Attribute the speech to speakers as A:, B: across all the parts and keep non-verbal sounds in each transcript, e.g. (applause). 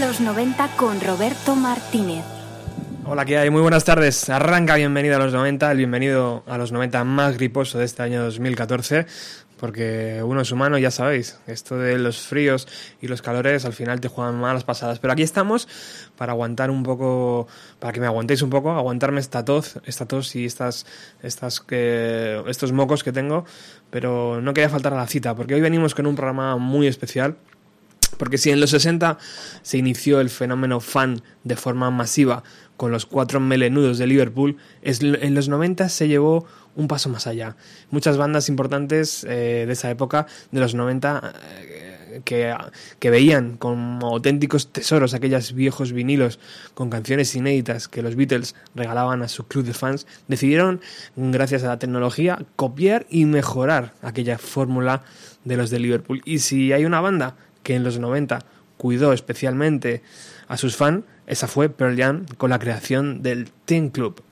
A: los 90 con Roberto Martínez.
B: Hola, ¿qué hay? Muy buenas tardes. Arranca Bienvenido a los 90, el bienvenido a los 90 más griposo de este año 2014, porque uno es humano, ya sabéis, esto de los fríos y los calores al final te juegan malas pasadas. Pero aquí estamos para aguantar un poco, para que me aguantéis un poco, aguantarme esta tos, esta tos y estas, estas, que estos mocos que tengo, pero no quería faltar a la cita, porque hoy venimos con un programa muy especial porque si en los 60 se inició el fenómeno fan de forma masiva con los cuatro melenudos de Liverpool, en los 90 se llevó un paso más allá. Muchas bandas importantes eh, de esa época, de los 90, eh, que, que, veían como auténticos tesoros aquellos viejos vinilos con canciones inéditas que los Beatles regalaban a su club de fans, decidieron, gracias a la tecnología, copiar y mejorar aquella fórmula de los de Liverpool. Y si hay una banda que en los 90 cuidó especialmente a sus fans, esa fue Pearl Jam con la creación del Teen Club.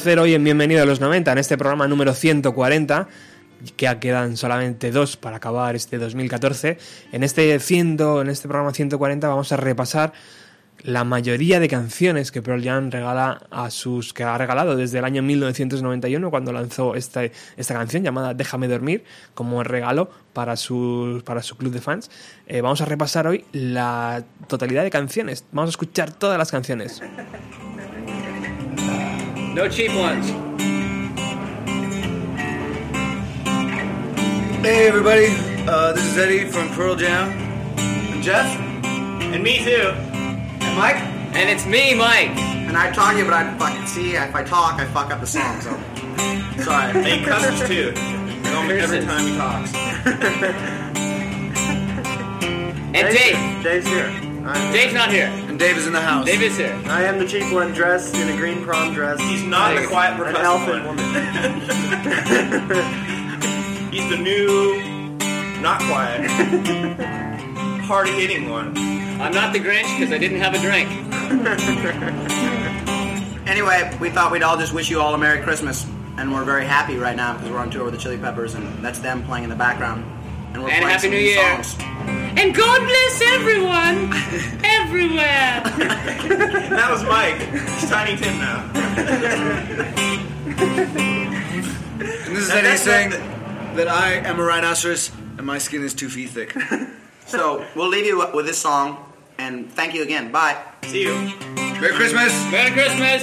C: Hacer hoy en Bienvenido a los 90, en este programa número 140, que quedan solamente dos para acabar este 2014. En este 100, en este programa 140 vamos a repasar la mayoría de canciones que Pearl Jam regala a sus que ha regalado desde el año 1991 cuando lanzó esta, esta canción llamada Déjame dormir como regalo para su, para su club de fans. Eh, vamos a repasar hoy la totalidad de canciones. Vamos a escuchar todas las canciones. (laughs)
D: No cheap ones.
E: Hey everybody, uh, this is Eddie from Pearl Jam. And Jeff?
D: And me too.
E: And Mike?
D: And it's me, Mike.
F: And I talk you, but I fucking see. If I talk, I fuck up the song. So sorry. (laughs)
G: And he cusses too. Every time he talks. (laughs)
D: And Dave.
H: Dave's here. I'm,
D: Dave's not here.
E: And Dave is in the house.
D: Dave is here.
H: I am the cheap one dressed in a green prom dress.
G: He's not the quiet
H: an
G: percussive
H: elfin
G: one.
H: woman. (laughs)
G: He's the new, not quiet, (laughs) hard hitting one.
D: I'm not the Grinch because I didn't have a drink. (laughs)
F: Anyway, we thought we'd all just wish you all a Merry Christmas. And we're very happy right now because we're on tour with the Chili Peppers, and that's them playing in the background. And we're
D: And
F: playing
D: Happy
F: some
D: New
F: new
D: Year.
F: songs.
D: And God bless everyone, (laughs) everywhere.
G: That was Mike. He's Tiny Tim now.
E: And this is
G: That-
E: Eddie saying
G: that-
E: that I am a rhinoceros and my skin is two feet thick. (laughs)
F: So we'll leave you with this song, and thank you again. Bye.
G: See you.
E: Merry Christmas!
D: Merry Christmas.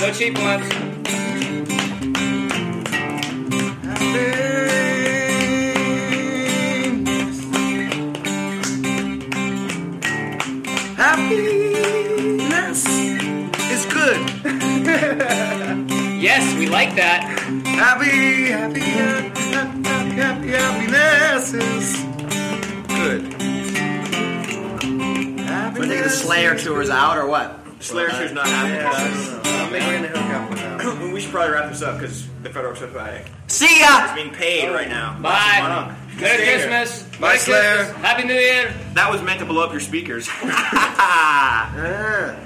D: No cheap ones.
E: Happiness is good.
D: Yes, we like that.
E: Happy, happy, happy, happy, happy, happiness is good.
F: We're thinking the Slayer tour is out, or what?
G: Slayer shoes not happening.
H: I think we're gonna hook up with that.
G: We should probably wrap this up because the federal supply
F: See ya!
G: is being paid right now.
D: Bye.
G: On.
D: Merry Christmas. Merry
E: Slayer.
D: Christmas. Happy New Year.
G: That was meant to blow up your speakers. (laughs)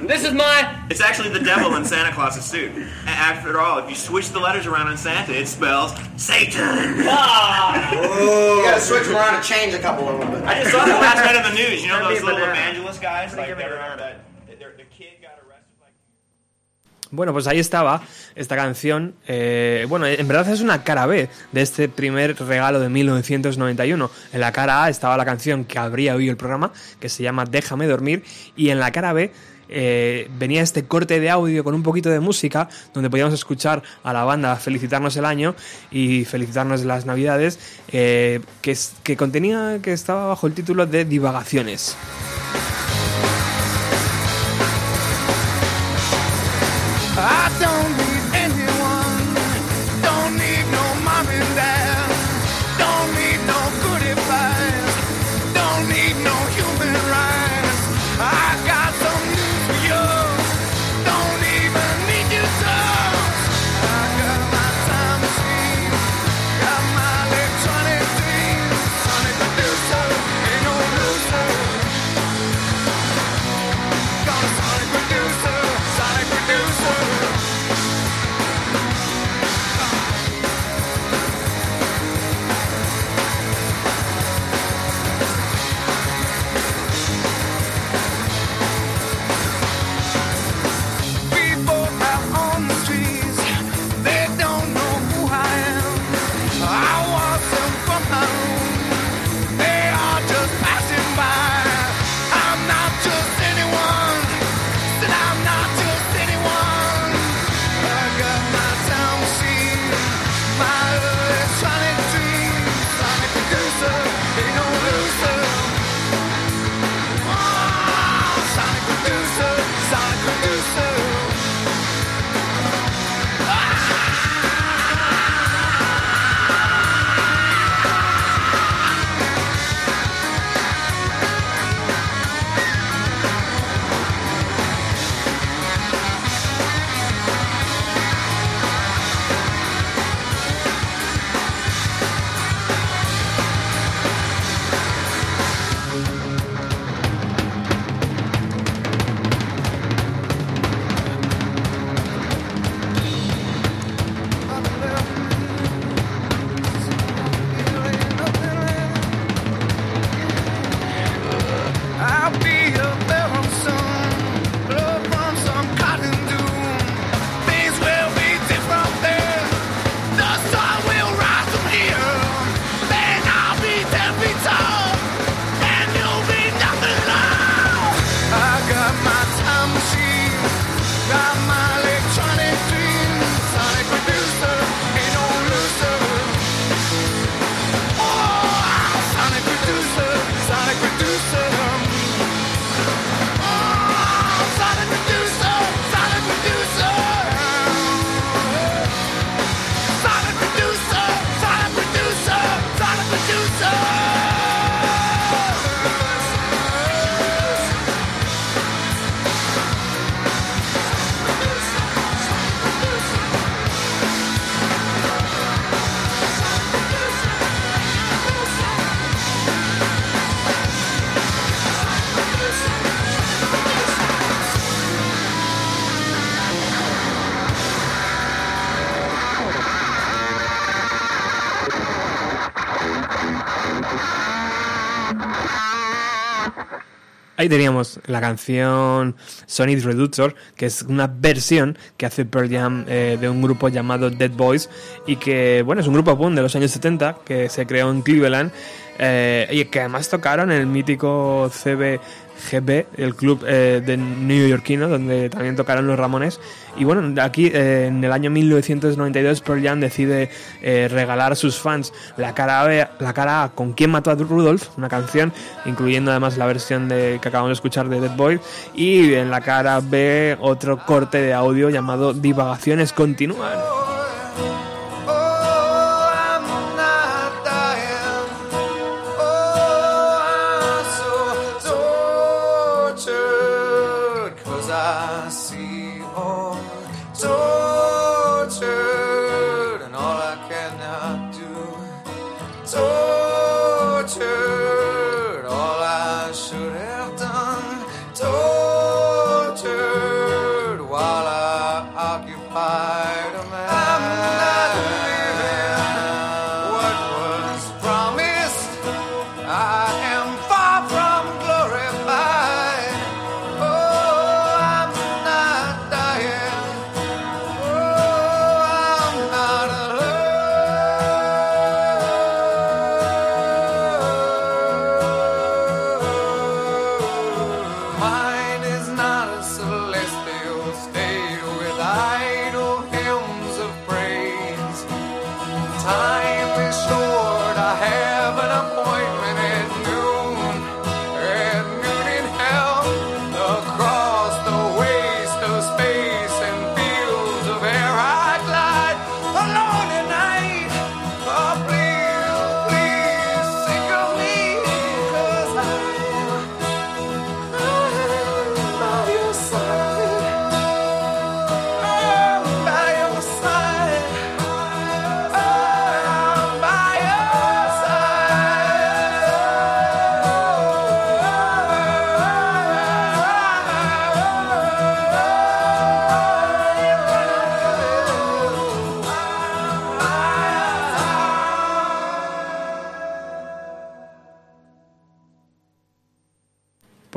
D: This is my.
G: It's actually the devil in Santa Claus's suit. A- After all, if you switch the letters around on Santa, it spells Satan.
D: Ah.
F: You gotta switch them around and change a couple of them.
G: I just saw that last night on the news. You know
H: Send me
G: those
H: a
G: little
H: banana.
G: evangelist guys? Like
H: give me a
G: they're, that,
C: Bueno, pues ahí estaba esta canción. eh, bueno, en verdad es una cara B de este primer regalo de 1991. En la cara A estaba la canción que abría hoy el programa, que se llama Déjame dormir. Y en la cara B eh, venía este corte de audio con un poquito de música, donde podíamos escuchar a la banda felicitarnos el año y felicitarnos las navidades, eh, que, que contenía, que estaba bajo el título de Divagaciones.
I: I
C: Ahí teníamos la canción Sonic Reductor, que es una versión que hace Pearl Jam eh, de un grupo llamado Dead Boys y que, bueno, es un grupo punk de los años 70 que se creó en Cleveland eh, y que además tocaron el mítico CBGB, el club eh, de neoyorquino, donde también tocaron los Ramones. Y bueno, aquí eh, en el año 1992 Pearl Jam decide eh, regalar a sus fans la cara, B- la cara A con ¿Quién mató a Rudolph? Una canción, incluyendo además la versión de, que acabamos de escuchar de Dead Boy. Y en la cara B otro corte de audio llamado Divagaciones continúan.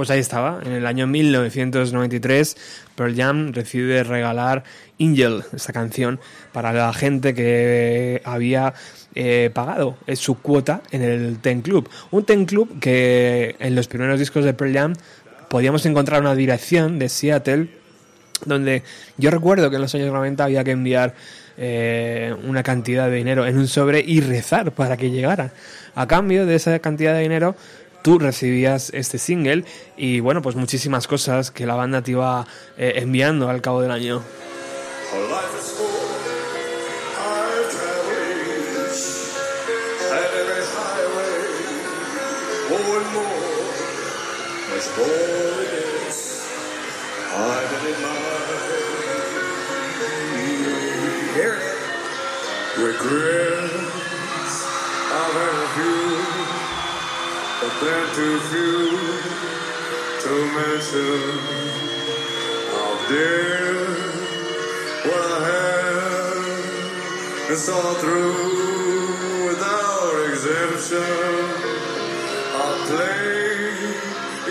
C: Pues ahí estaba, en el año 1993 Pearl Jam decide regalar Angel, esta canción, para la gente que había eh, pagado eh, su cuota en el Ten Club. Un Ten Club que en los primeros discos de Pearl Jam podíamos encontrar una dirección de Seattle donde yo recuerdo que en los años 90 había que enviar eh, una cantidad de dinero en un sobre y rezar para que llegara. A cambio de esa cantidad de dinero, tú recibías este single y bueno, pues muchísimas cosas que la banda te iba eh, enviando al cabo del año.
J: Mention. How dare what I have and saw through without exemption. I play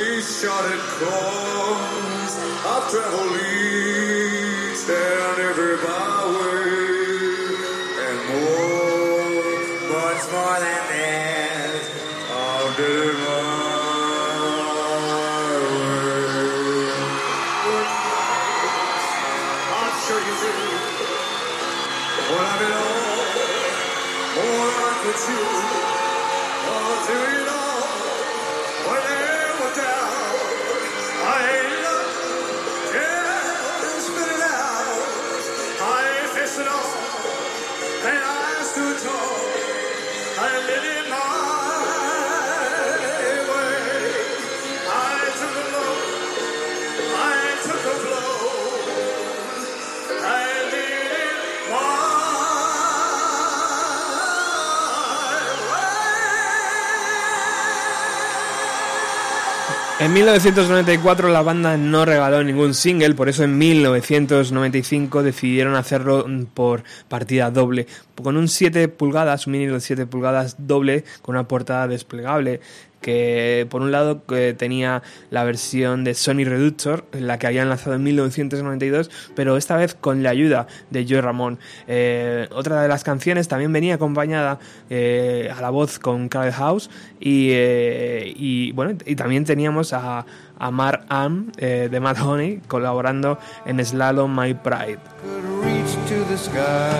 J: each shot it course. I've traveled each and every byway
C: En 1994 la banda no regaló ningún single, por eso en 1995 decidieron hacerlo por partida doble, con un 7 pulgadas, un vinilo de 7 pulgadas doble, con una portada desplegable que por un lado que tenía la versión de Sony Reductor, la que habían lanzado en 1992, pero esta vez con la ayuda de Joe Ramón. Eh, otra de las canciones también venía acompañada eh, a la voz con Crowd House y, eh, y, bueno, y también teníamos a, a Mark Am de Mad Honey colaborando en Slalom My Pride.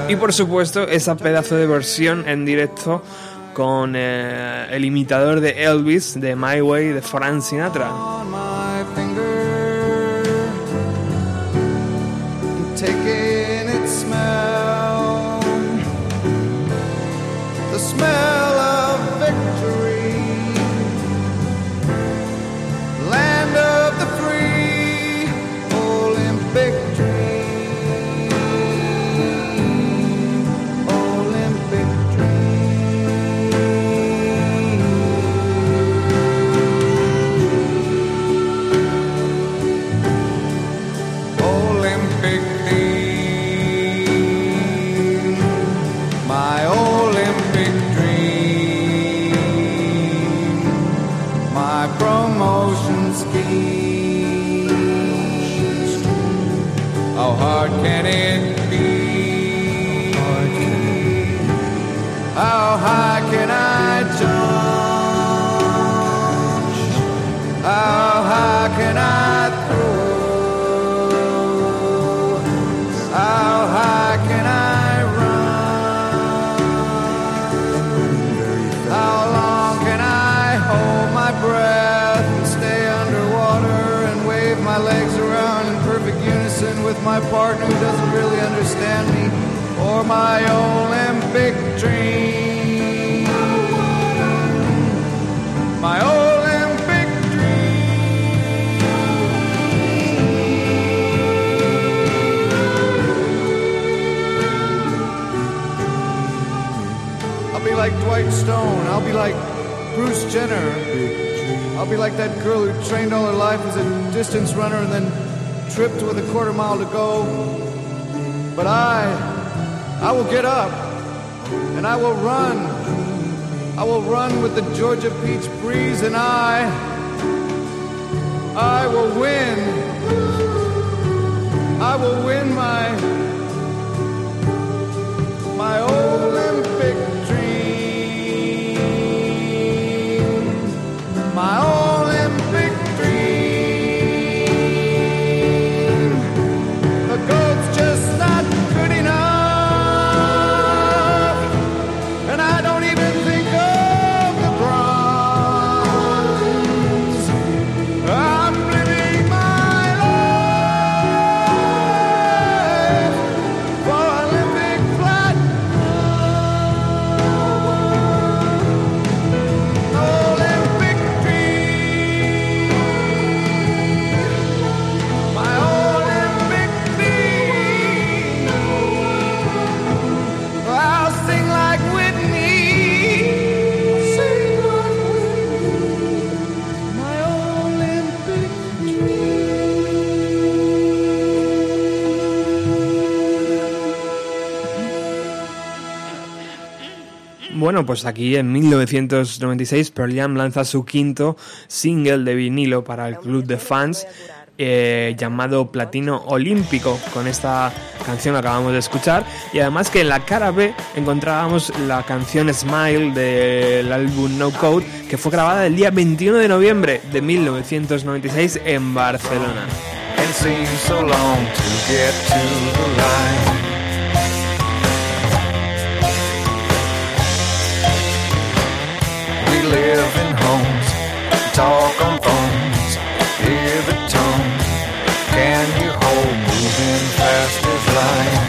C: Y por supuesto, esa pedazo de versión en directo con eh, el imitador de Elvis de My Way de Frank Sinatra.
J: Georgia peach breeze and I, I will win.
C: Bueno, pues aquí en 1996 Pearl Jam lanza su quinto single de vinilo para el club de fans eh, llamado Platino Olímpico. Con esta canción que acabamos de escuchar y además que en la cara B encontrábamos la canción Smile del álbum No Code que fue grabada el día 21 de noviembre de 1996 en Barcelona.
J: Live in homes, talk on phones, hear the tone. Can you hold moving fast as light?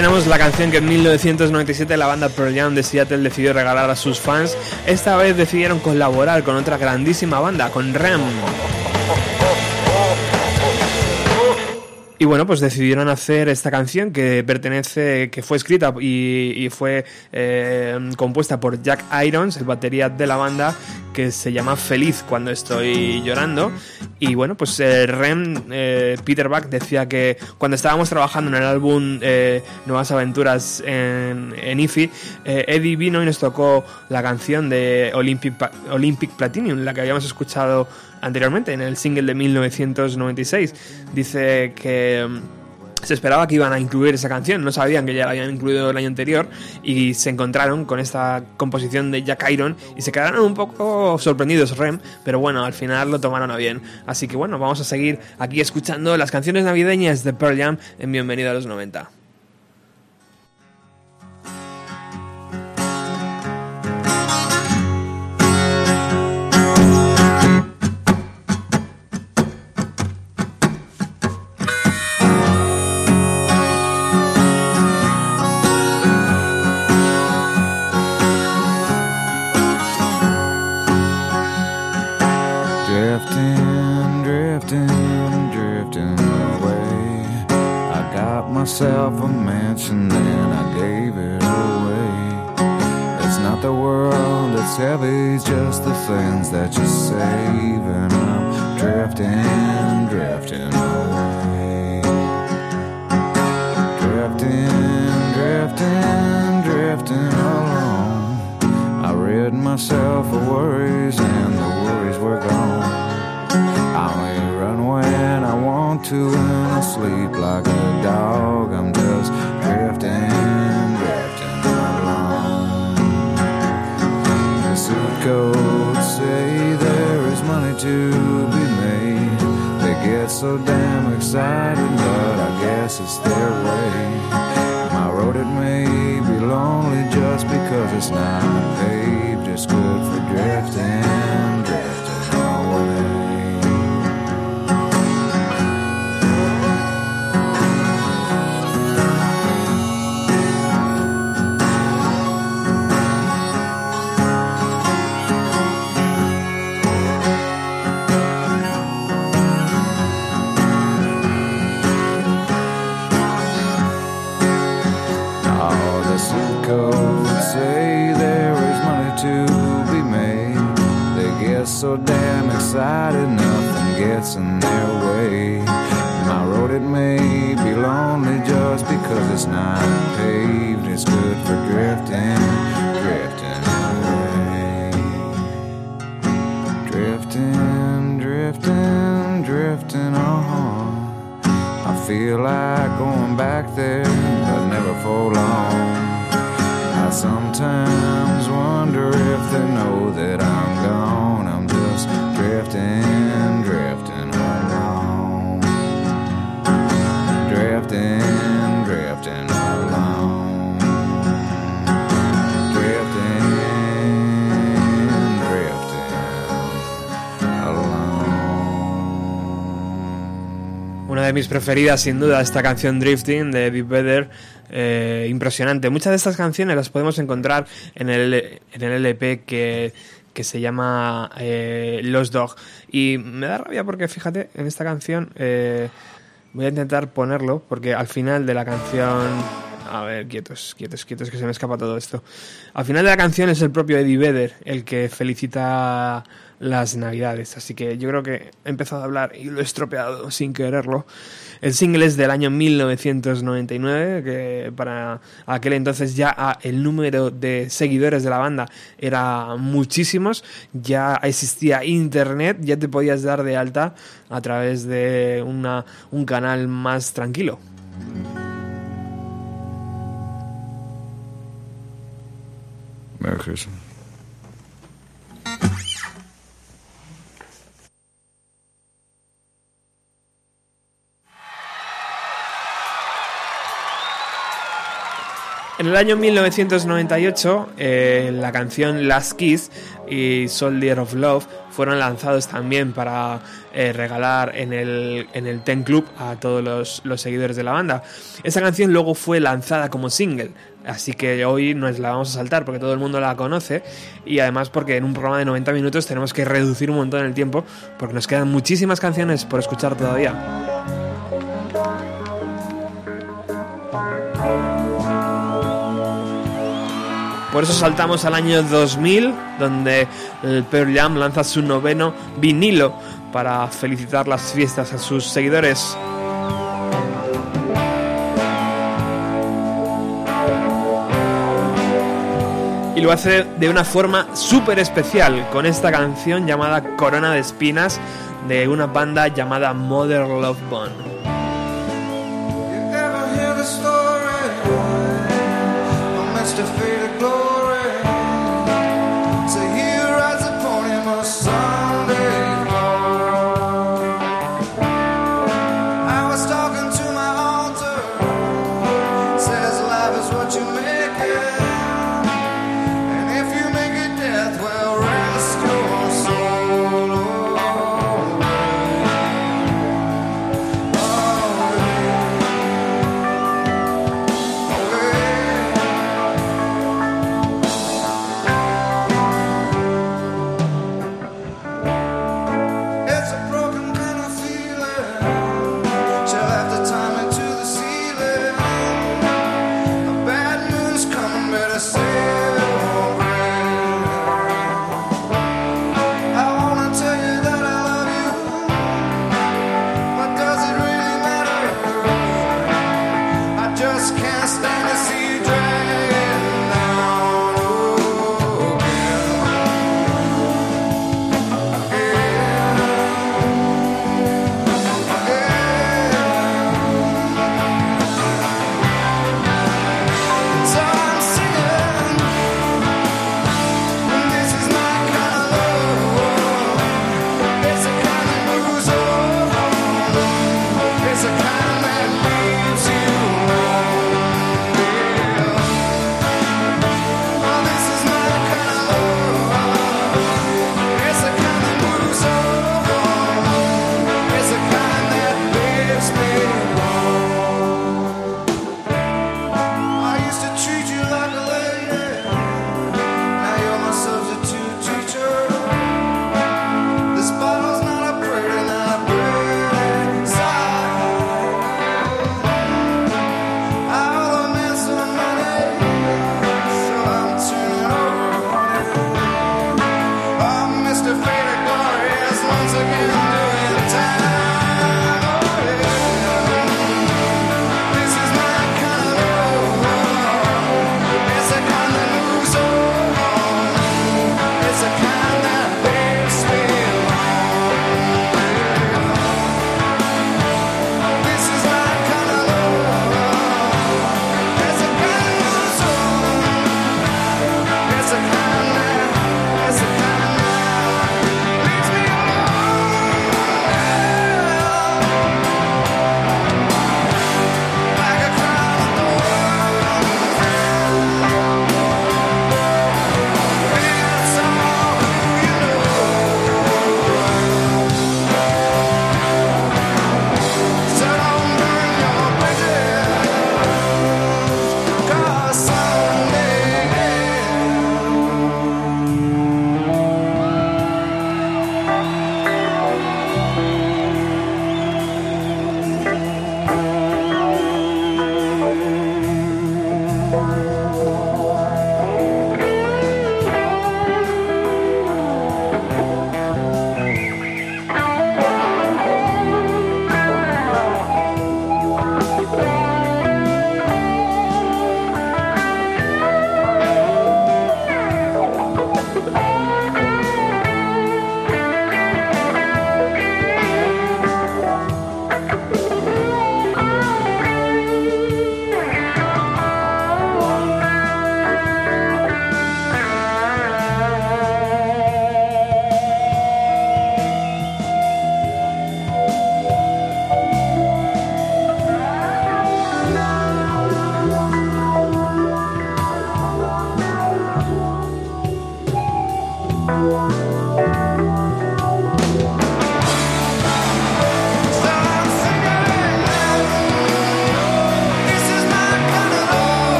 C: Tenemos la canción que en 1997 la banda Pearl Jam de Seattle decidió regalar a sus fans. Esta vez decidieron colaborar con otra grandísima banda, con Rem. Y bueno, pues decidieron hacer esta canción que pertenece, que fue escrita y, y fue eh, compuesta por Jack Irons, el batería de la banda, que se llama Feliz cuando estoy llorando. Y bueno, pues eh, Rem, eh, Peter Buck decía que cuando estábamos trabajando en el álbum eh, Nuevas Aventuras en, en IFI, eh, Eddie vino y nos tocó la canción de Olympic, Olympic Platinum, la que habíamos escuchado anteriormente en el single de 1996. Dice que mm, se esperaba que iban a incluir esa canción, no sabían que ya la habían incluido el año anterior y se encontraron con esta composición de Jack Iron y se quedaron un poco sorprendidos Rem, pero bueno, al final lo tomaron a bien. Así que bueno, vamos a seguir aquí escuchando las canciones navideñas de Pearl Jam en Bienvenido a los 90.
B: Myself a mansion and I gave it away. It's not the world that's heavy, it's just the things that you save. And I'm drifting, drifting away. Drifting, drifting, drifting along. I rid myself of worries and the worries were gone. I when I want to and I sleep like a dog. I'm just drifting, drifting along. The suit codes say there is money to be made. They get so damn excited, but I guess it's their way. My road it may be lonely just because it's not paved. It's good for drifting
C: preferidas, sin duda, esta canción Drifting de Be Better. eh, impresionante. Muchas de estas canciones las podemos encontrar en el, en el LP que, que se llama eh, Los Dog. Y me da rabia porque, fíjate, en esta canción eh, voy a intentar ponerlo porque al final de la canción. A ver, quietos, quietos, quietos, que se me escapa todo esto. Al final de la canción es el propio Eddie Vedder el que felicita las navidades. Así que yo creo que he empezado a hablar y lo he estropeado sin quererlo. El single es del año 1999, que para aquel entonces ya ah, el número de seguidores de la banda era muchísimos, ya existía internet, ya te podías dar de alta a través de una, un canal más tranquilo.
B: Merry Christmas.
C: En el año 1998, eh, la canción Last Kiss y Soldier of Love fueron lanzados también para eh, regalar en el, en el Ten Club a todos los, los seguidores de la banda. Esa canción luego fue lanzada como single, así que hoy nos la vamos a saltar porque todo el mundo la conoce y además porque en un programa de 90 minutos tenemos que reducir un montón el tiempo porque nos quedan muchísimas canciones por escuchar todavía. Por eso saltamos al año 2000, donde el Pearl Jam lanza su noveno vinilo para felicitar las fiestas a sus seguidores. Y lo hace de una forma súper especial con esta canción llamada Corona de Espinas de una banda llamada Mother Love Bone.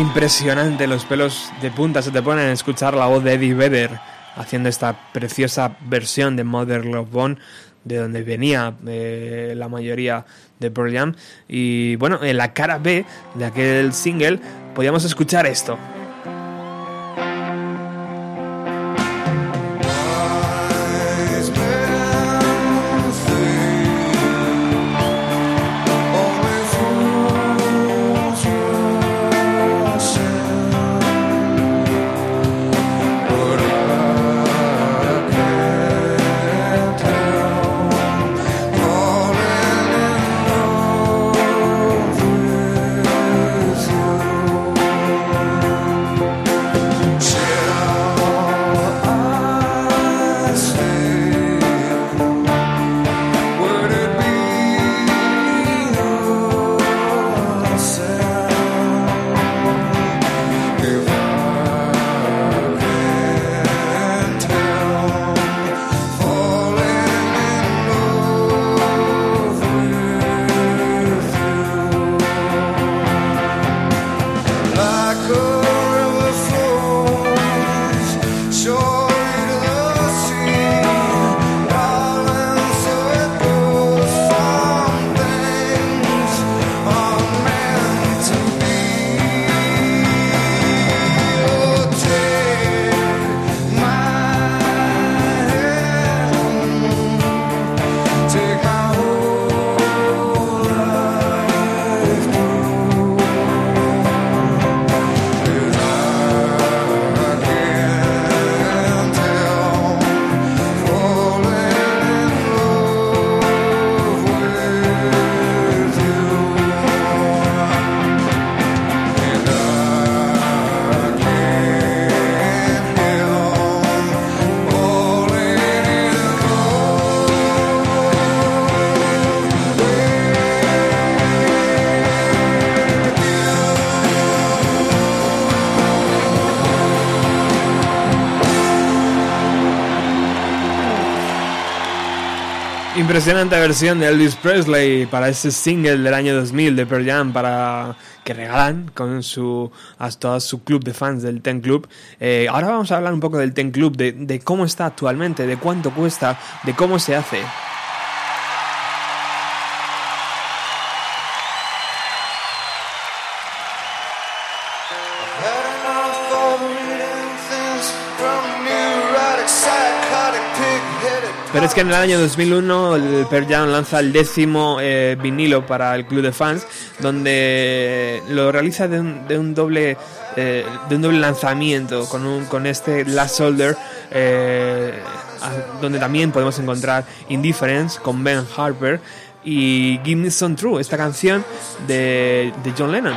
J: Impresionante, los pelos de punta se te ponen a escuchar la voz de Eddie Vedder haciendo esta preciosa versión de Mother Love Bone de donde venía eh, la mayoría de Pearl Jam y bueno, en la cara B de aquel single podíamos escuchar esto. Impresionante versión de Elvis Presley para ese single del año 2000 de Pearl Jam para que regalan con su a todo su club de fans del Ten Club. Eh, ahora vamos a hablar un poco del Ten Club, de, de cómo está actualmente, de cuánto cuesta, de cómo se hace. Es que en el año 2001 el Pearl Jam lanza el décimo eh, vinilo para el club de fans, donde lo realiza de un, doble eh, de un doble lanzamiento con, un, con este Last Soldier, eh, donde también podemos encontrar Indifference con Ben Harper y Give Me Some True, esta canción de, de John Lennon.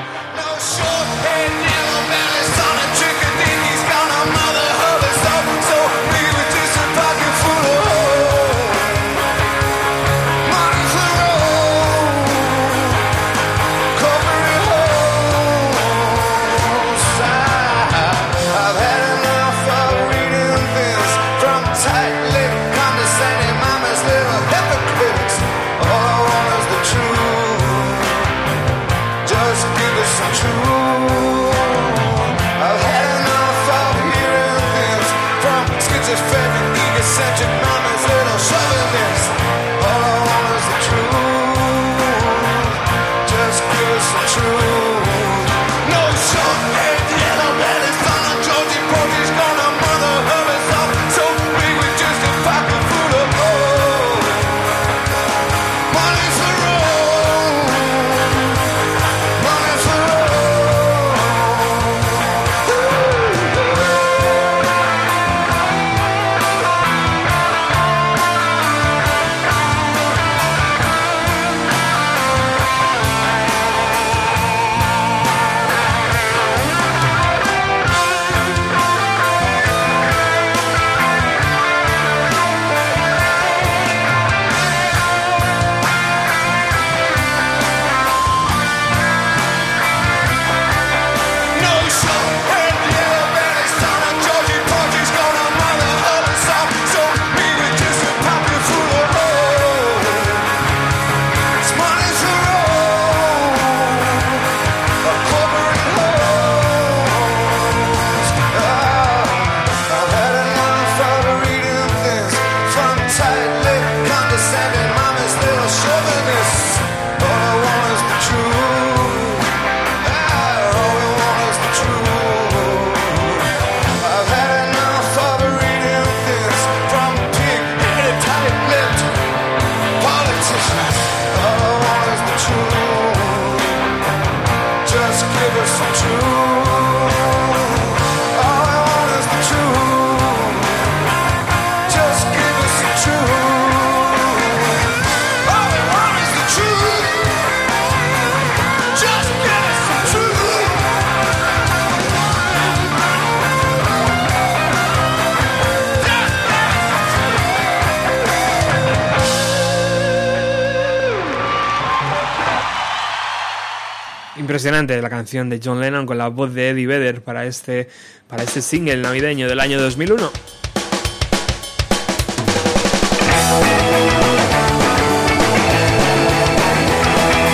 C: Impresionante la canción de John Lennon con la voz de Eddie Vedder para este, para este single navideño del año 2001.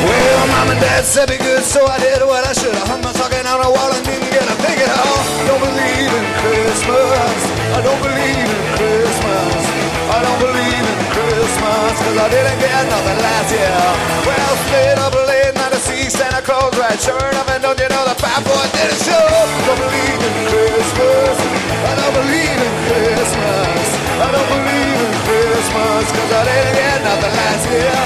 J: Well, mom and dad said be good, so I. Don't believe in Christmas. I didn't get Santa Claus right. Sure enough, and don't you know the fat boy didn't show? Don't believe in Christmas. I don't believe in Christmas. I don't believe in Christmas, cause I didn't get nothing last year.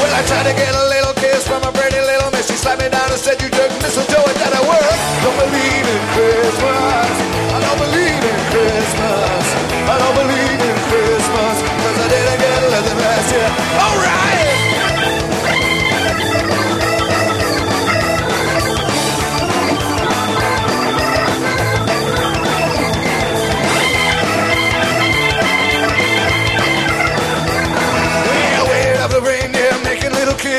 J: Well, I tried to get a little kiss from a pretty little miss. She slapped me down and said, You jerk mistletoe, it doesn't work. Don't believe in Christmas. I don't believe in Christmas. I don't believe in Christmas, cause I didn't get nothing last year. Alright!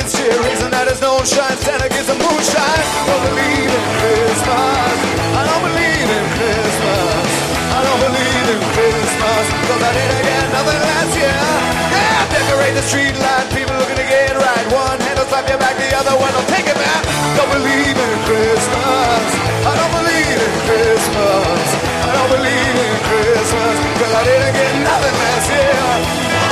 J: Kids cheer. Reason that his nose shine, Santa gives them moonshine. Don't believe in Christmas. I don't believe in Christmas. I don't believe in Christmas. Cause I didn't get nothing last year. Yeah, decorate the street light, people looking to get right. One hand will slap your back, the other one will take it back. Don't believe in Christmas. I don't believe in Christmas. I don't believe in Christmas. Cause I didn't get nothing last year.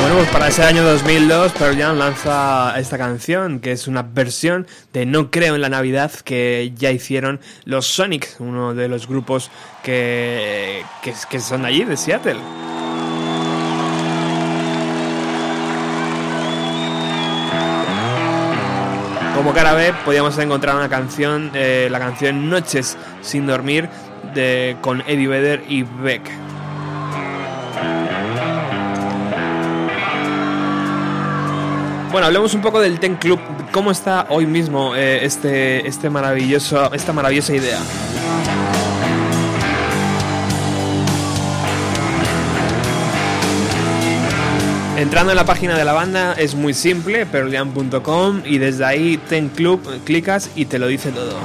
C: Bueno, pues para ese año 2002 Pearl Jam lanza esta canción, que es una versión de No creo en la Navidad que ya hicieron los Sonic, uno de los grupos que, que, que son allí, de Seattle. Como cara B podíamos encontrar una canción, eh, la canción Noches sin dormir de, con Eddie Vedder y Beck. Bueno, hablemos un poco del Ten Club. ¿Cómo está hoy mismo eh, este, este maravilloso, esta maravillosa idea? Entrando en la página de la banda es muy simple, pearljam.com y desde ahí Ten Club clicas y te lo dice todo.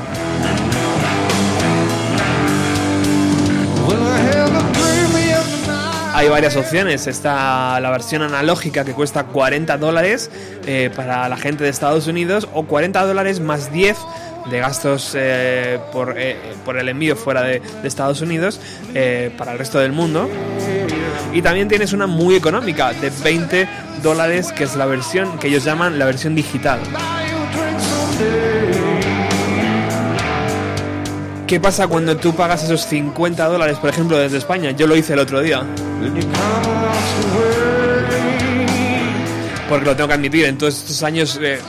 C: Hay varias opciones. Está la versión analógica que cuesta 40 dólares eh, para la gente de Estados Unidos o 40 dólares más 10 de gastos eh, por, eh, por el envío fuera de, Estados Unidos para el resto del mundo. Y también tienes una muy económica de 20 dólares que es la versión que ellos llaman la versión digital. ¿Qué pasa cuando tú pagas esos 50 dólares, por ejemplo, desde España? Yo lo hice el otro día. Porque lo tengo que admitir, en todos estos años eh,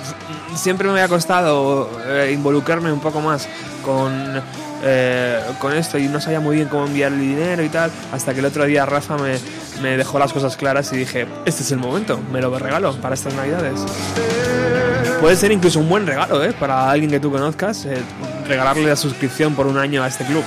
C: siempre me había costado eh, involucrarme un poco más con, eh, con esto y no sabía muy bien cómo enviar el dinero y tal, hasta que el otro día Rafa me, dejó las cosas claras y dije, este es el momento, me lo regalo para estas navidades. Puede ser incluso un buen regalo, ¿eh? Para alguien que tú conozcas, eh, regalarle la suscripción por un año a este club.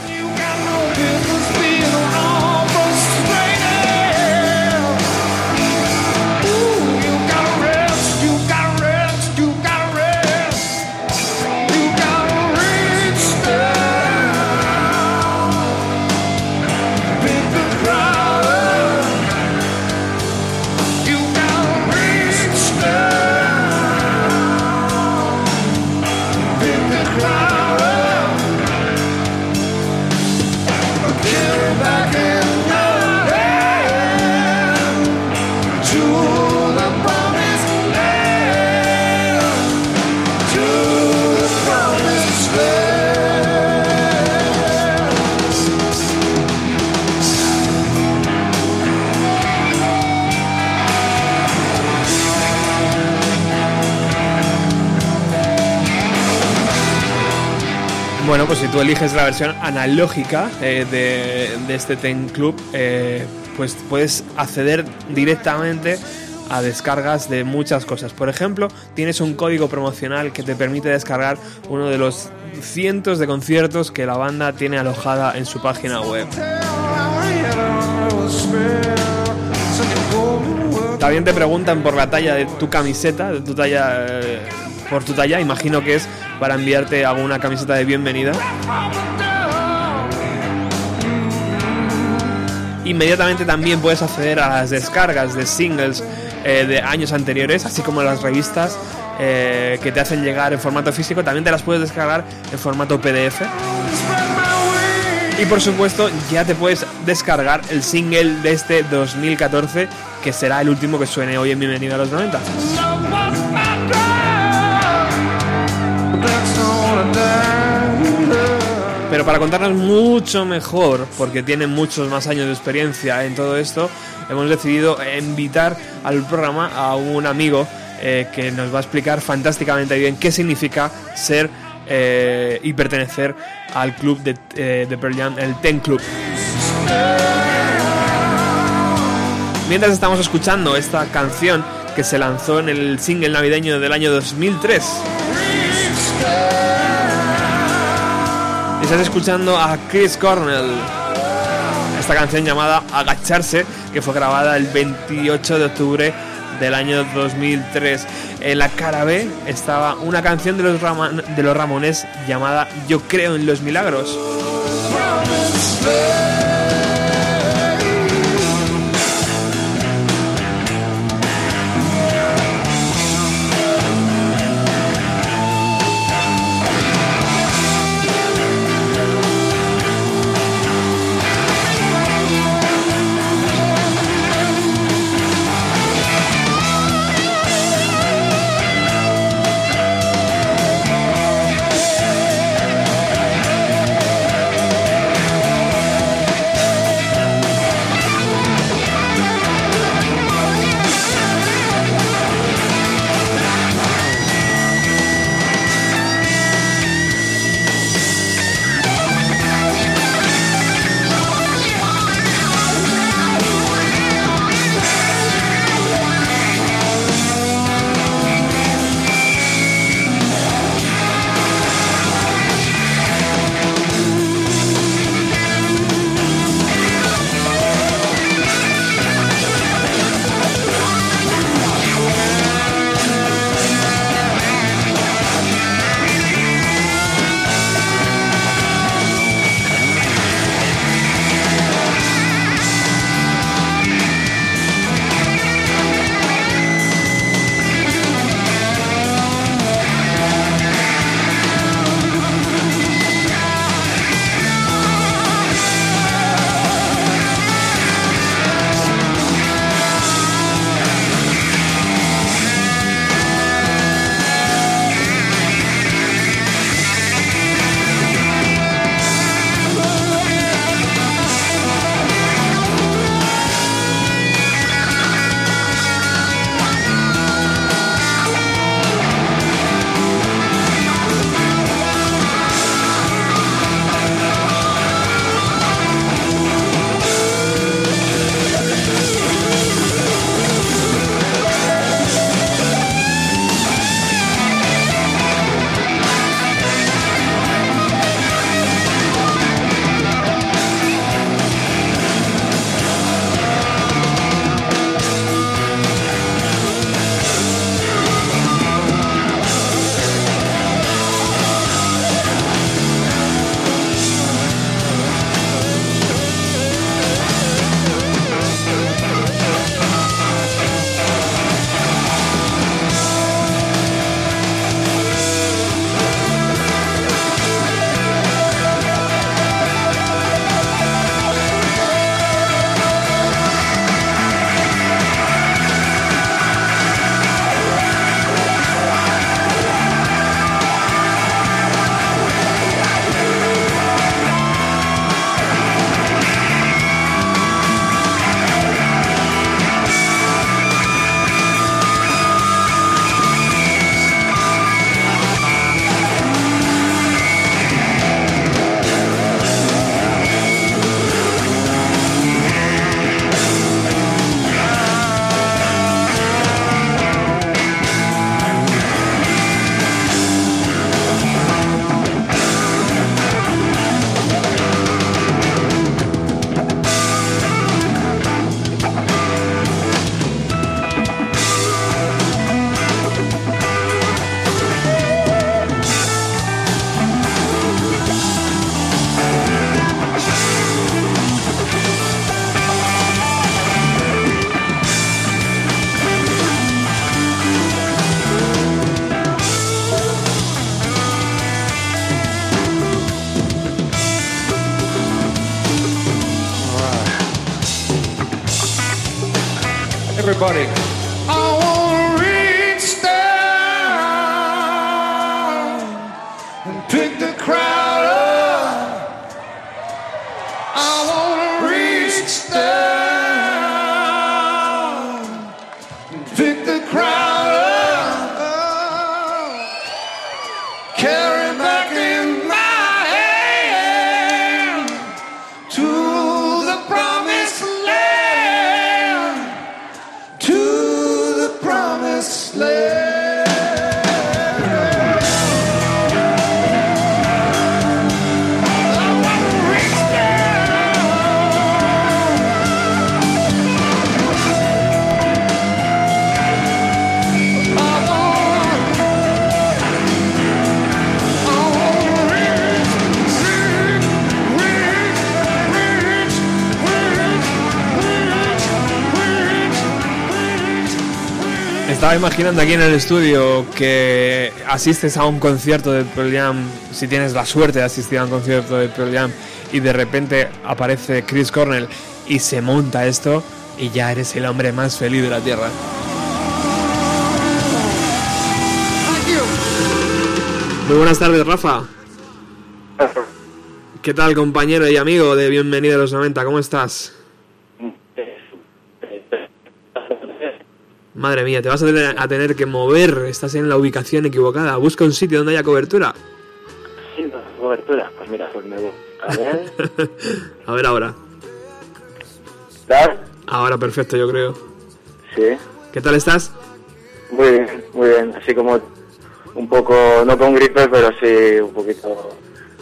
C: Pues si tú eliges la versión analógica eh, de, de este Ten Club, eh, pues puedes acceder directamente a descargas de muchas cosas. Por ejemplo, tienes un código promocional que te permite descargar uno de los cientos de conciertos que la banda tiene alojada en su página web. También te preguntan por la talla de tu camiseta, de tu talla, eh, por tu talla, imagino que es para enviarte alguna camiseta de bienvenida. Inmediatamente también puedes acceder a las descargas de singles eh, de años anteriores, así como las revistas eh, que te hacen llegar en formato físico, también te las puedes descargar en formato PDF. Y por supuesto, ya te puedes descargar el single de este 2014, que será el último que suene hoy en Bienvenido a los 90. Para contarnos mucho mejor, porque tienen muchos más años de experiencia en todo esto, hemos decidido invitar al programa a un amigo eh, que nos va a explicar fantásticamente bien qué significa ser eh, y pertenecer al club de, eh, de Pearl Jam, el Ten Club. Mientras estamos escuchando esta canción que se lanzó en el single navideño del año 2003. Estás escuchando a Chris Cornell. Esta canción llamada Agacharse, que fue grabada el 28 de octubre del año 2003. En la cara B estaba una canción de los, de los Ramones llamada Yo creo en los milagros.
J: Everybody.
C: Estaba imaginando aquí en el estudio que asistes a un concierto de Pearl Jam, si tienes la suerte de asistir a un concierto de Pearl Jam y de repente aparece Chris Cornell y se monta esto y ya eres el hombre más feliz de la tierra. Muy buenas tardes, Rafa. ¿Qué tal, compañero y amigo de Bienvenido a los 90? ¿Cómo estás? Madre mía, te vas a tener, a tener que mover, estás en la ubicación equivocada. Busca un sitio donde haya cobertura.
K: Sí, cobertura. Pues mira, pues me voy. A ver. (laughs)
C: A ver ahora.
K: ¿Estás?
C: Ahora perfecto, yo creo.
K: Sí.
C: ¿Qué tal estás?
K: Muy bien, muy bien. Así como un poco, no con gripe, pero sí un poquito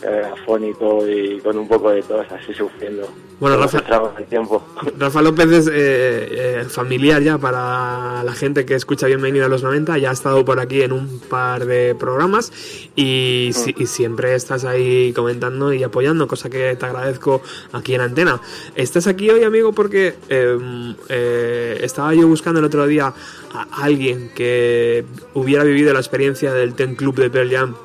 K: eh, afónico y con un poco de tos, así sufriendo.
C: Bueno, Rafa-
K: del tiempo. (laughs)
C: Rafa López es eh, eh, familiar ya para la gente que escucha Bienvenido a los 90. Ya ha estado por aquí en un par de programas y, si- y siempre estás ahí comentando y apoyando, cosa que te agradezco aquí en Antena. Estás aquí hoy, amigo, porque eh, eh, estaba yo buscando el otro día a alguien que hubiera vivido la experiencia del Ten Club de Pearl Jam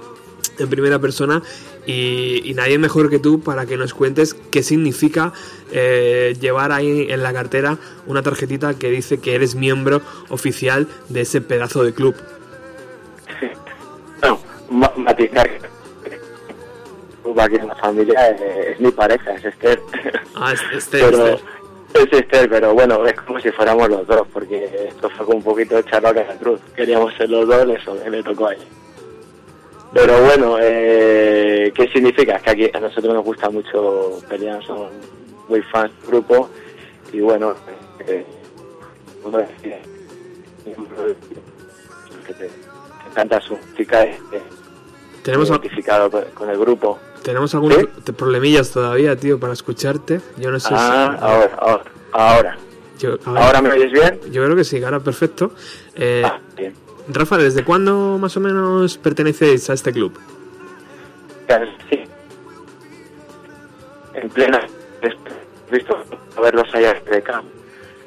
C: en primera persona y, y nadie mejor que tú para que nos cuentes qué significa eh, llevar ahí en la cartera una tarjetita que dice que eres miembro oficial de ese pedazo de club.
K: Bueno, ma- matizar aquí en la familia eh, es mi pareja, es Esther.
C: Ah, es (laughs) Esther,
K: pero,
C: Esther.
K: Es Esther, pero bueno, es como si fuéramos los dos, porque esto fue un poquito de charla de la cruz. Queríamos ser los dos, eso le tocó a ella. Pero bueno, eh, ¿qué significa? Es que aquí a nosotros nos gusta mucho pelear, somos muy fans del grupo y bueno, eh, uno decide, que te, encanta su música, eh,
C: Tenemos,
K: identificado con, con el grupo.
C: tenemos algunos problemillas todavía, tío, para escucharte. Yo no sé
K: Ah,
C: si...
K: ahora, ahora, ahora.
C: Yo-.
K: ¿Ahora me oyes bien?
C: Yo creo que sí, ahora perfecto. Eh,
K: bien.
C: Rafa, ¿desde cuándo más o menos pertenecéis a este club?
K: Sí. En plena, visto a verlos allá de camp,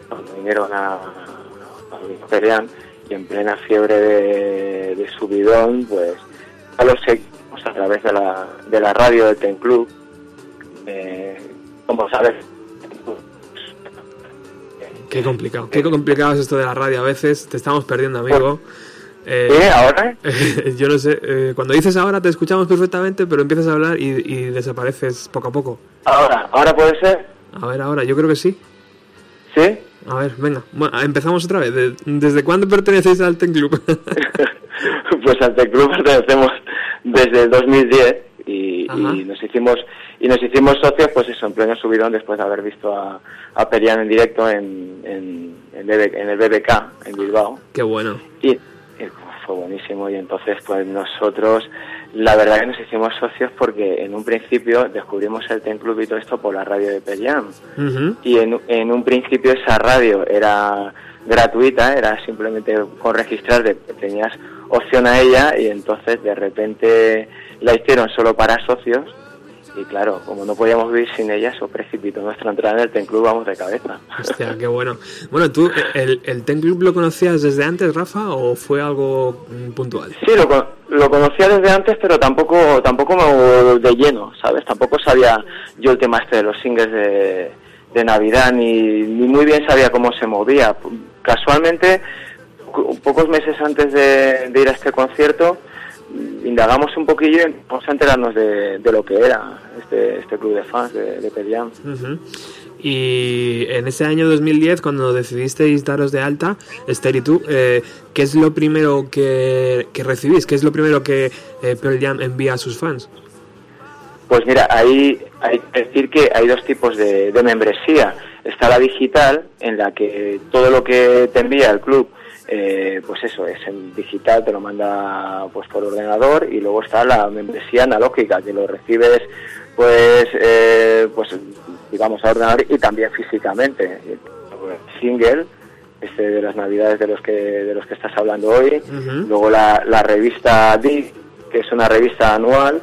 K: cuando vinieron a, a y en plena fiebre de, de subidón, pues a los seguimos a través de la, de la radio del Ten Club. Eh, como sabes,
C: Qué complicado. Qué complicado es esto de la radio a veces. Te estamos perdiendo, amigo. Eh,
K: ¿Sí? ¿Ahora? (laughs)
C: yo no sé. eh, cuando dices ahora te escuchamos perfectamente, pero empiezas a hablar y, y desapareces poco a poco.
K: ahora, ahora puede ser,
C: A ver, ahora, yo creo que sí.
K: ¿sí?
C: A ver, venga. Bueno, empezamos otra vez. De- ¿Desde cuándo pertenecéis al Ten Club? (laughs)
K: pues al Tech Club pertenecemos desde el 2010 y, y nos hicimos y nos hicimos socios pues eso en pleno subidón después de haber visto a, a Perian en directo en, en, en, el BBK en Bilbao
C: Qué bueno.
K: y fue buenísimo y entonces pues nosotros la verdad que nos hicimos socios porque en un principio descubrimos el Ten Club y todo esto por la radio de Perian
C: Ujú.
K: y en, en un principio esa radio era gratuita, era simplemente con registrarte, tenías opción a ella y entonces de repente la hicieron solo para socios y claro, como no podíamos vivir sin ella, eso precipitó nuestra entrada en el Ten Club, vamos de cabeza.
C: Hostia, qué bueno. Bueno, ¿tú el, el Ten Club lo conocías desde antes, Rafa, o fue algo mm, puntual?
K: Sí, lo, lo conocía desde antes, pero tampoco tampoco me- de lleno, ¿sabes? Tampoco sabía yo el tema este de los singles de, de Navidad, ni, ni muy bien sabía cómo se movía. casualmente, pocos meses antes de, de ir a este concierto, indagamos un poquillo y empezamos a enterarnos de, de lo que era este, este club de fans de, de.
C: Y en ese año 2010, cuando decidisteis daros de alta, Esther y tú, eh, ¿qué es lo primero que, que recibís? ¿Qué es lo primero que eh, Pearl Jam envía a sus fans?
K: Pues mira, ahí hay que decir que hay dos tipos de, de membresía. Está la digital, en la que todo lo que te envía el club, eh, pues eso, es en digital, te lo manda pues por ordenador, y luego está la membresía analógica, que lo recibes pues eh, pues digamos a ordenador y también físicamente. Single, este de las navidades de los que de los que estás hablando hoy, luego la, la revista Dig, que es una revista anual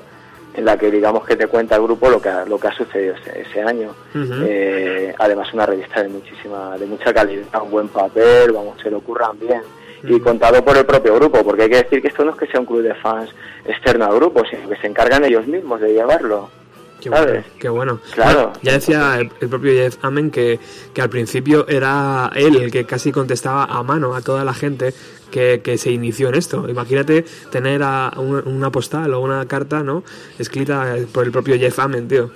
K: en la que digamos que te cuenta el grupo lo que ha, lo que ha sucedido ese, ese año. Eh, además una revista de muchísima de mucha calidad, un buen papel, vamos, se lo ocurran bien y contado por el propio grupo, porque hay que decir que esto no es que sea un club de fans externo al grupo, sino que se encargan ellos mismos de llevarlo.
C: Qué
K: ¿sabes?
C: bueno, qué bueno.
K: Claro.
C: Bueno, ya decía el, el propio Jeff Amen que, que al principio era él el que casi contestaba a mano a toda la gente que, que se inició en esto. Imagínate tener a una, una postal o una carta, ¿no? Escrita por el propio Jeff Amen, tío.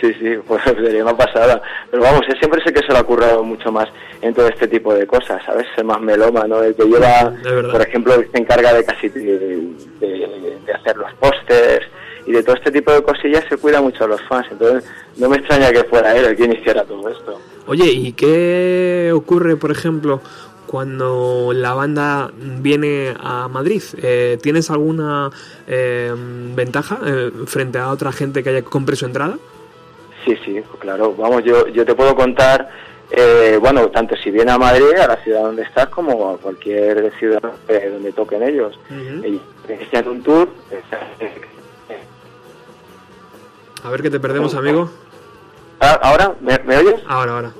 K: Sí, sí, (laughs) pues sería una pasada. Pero vamos, él siempre sé que se lo ha currado mucho más en todo este tipo de cosas, ¿sabes? El más melómano, el que lleva, por ejemplo, el que se encarga de casi de, de- de hacer los pósters y de todo este tipo de cosillas se cuida mucho a los fans. Entonces, no me extraña que fuera él el que iniciara todo esto.
C: Oye, ¿y qué ocurre, por ejemplo, cuando la banda viene a Madrid? Eh, ¿Tienes alguna eh, ventaja eh, frente a otra gente que haya compre su entrada?
K: Sí, sí, claro. Vamos, yo, yo te puedo contar, eh, bueno, tanto si viene a Madrid, a la ciudad donde estás, como a cualquier ciudad eh, donde toquen ellos. Ellos inician un tour,
C: A ver que te perdemos, amigo.
K: Ah, ¿Ahora? ¿Me, me oyes?
C: Ahora, ahora.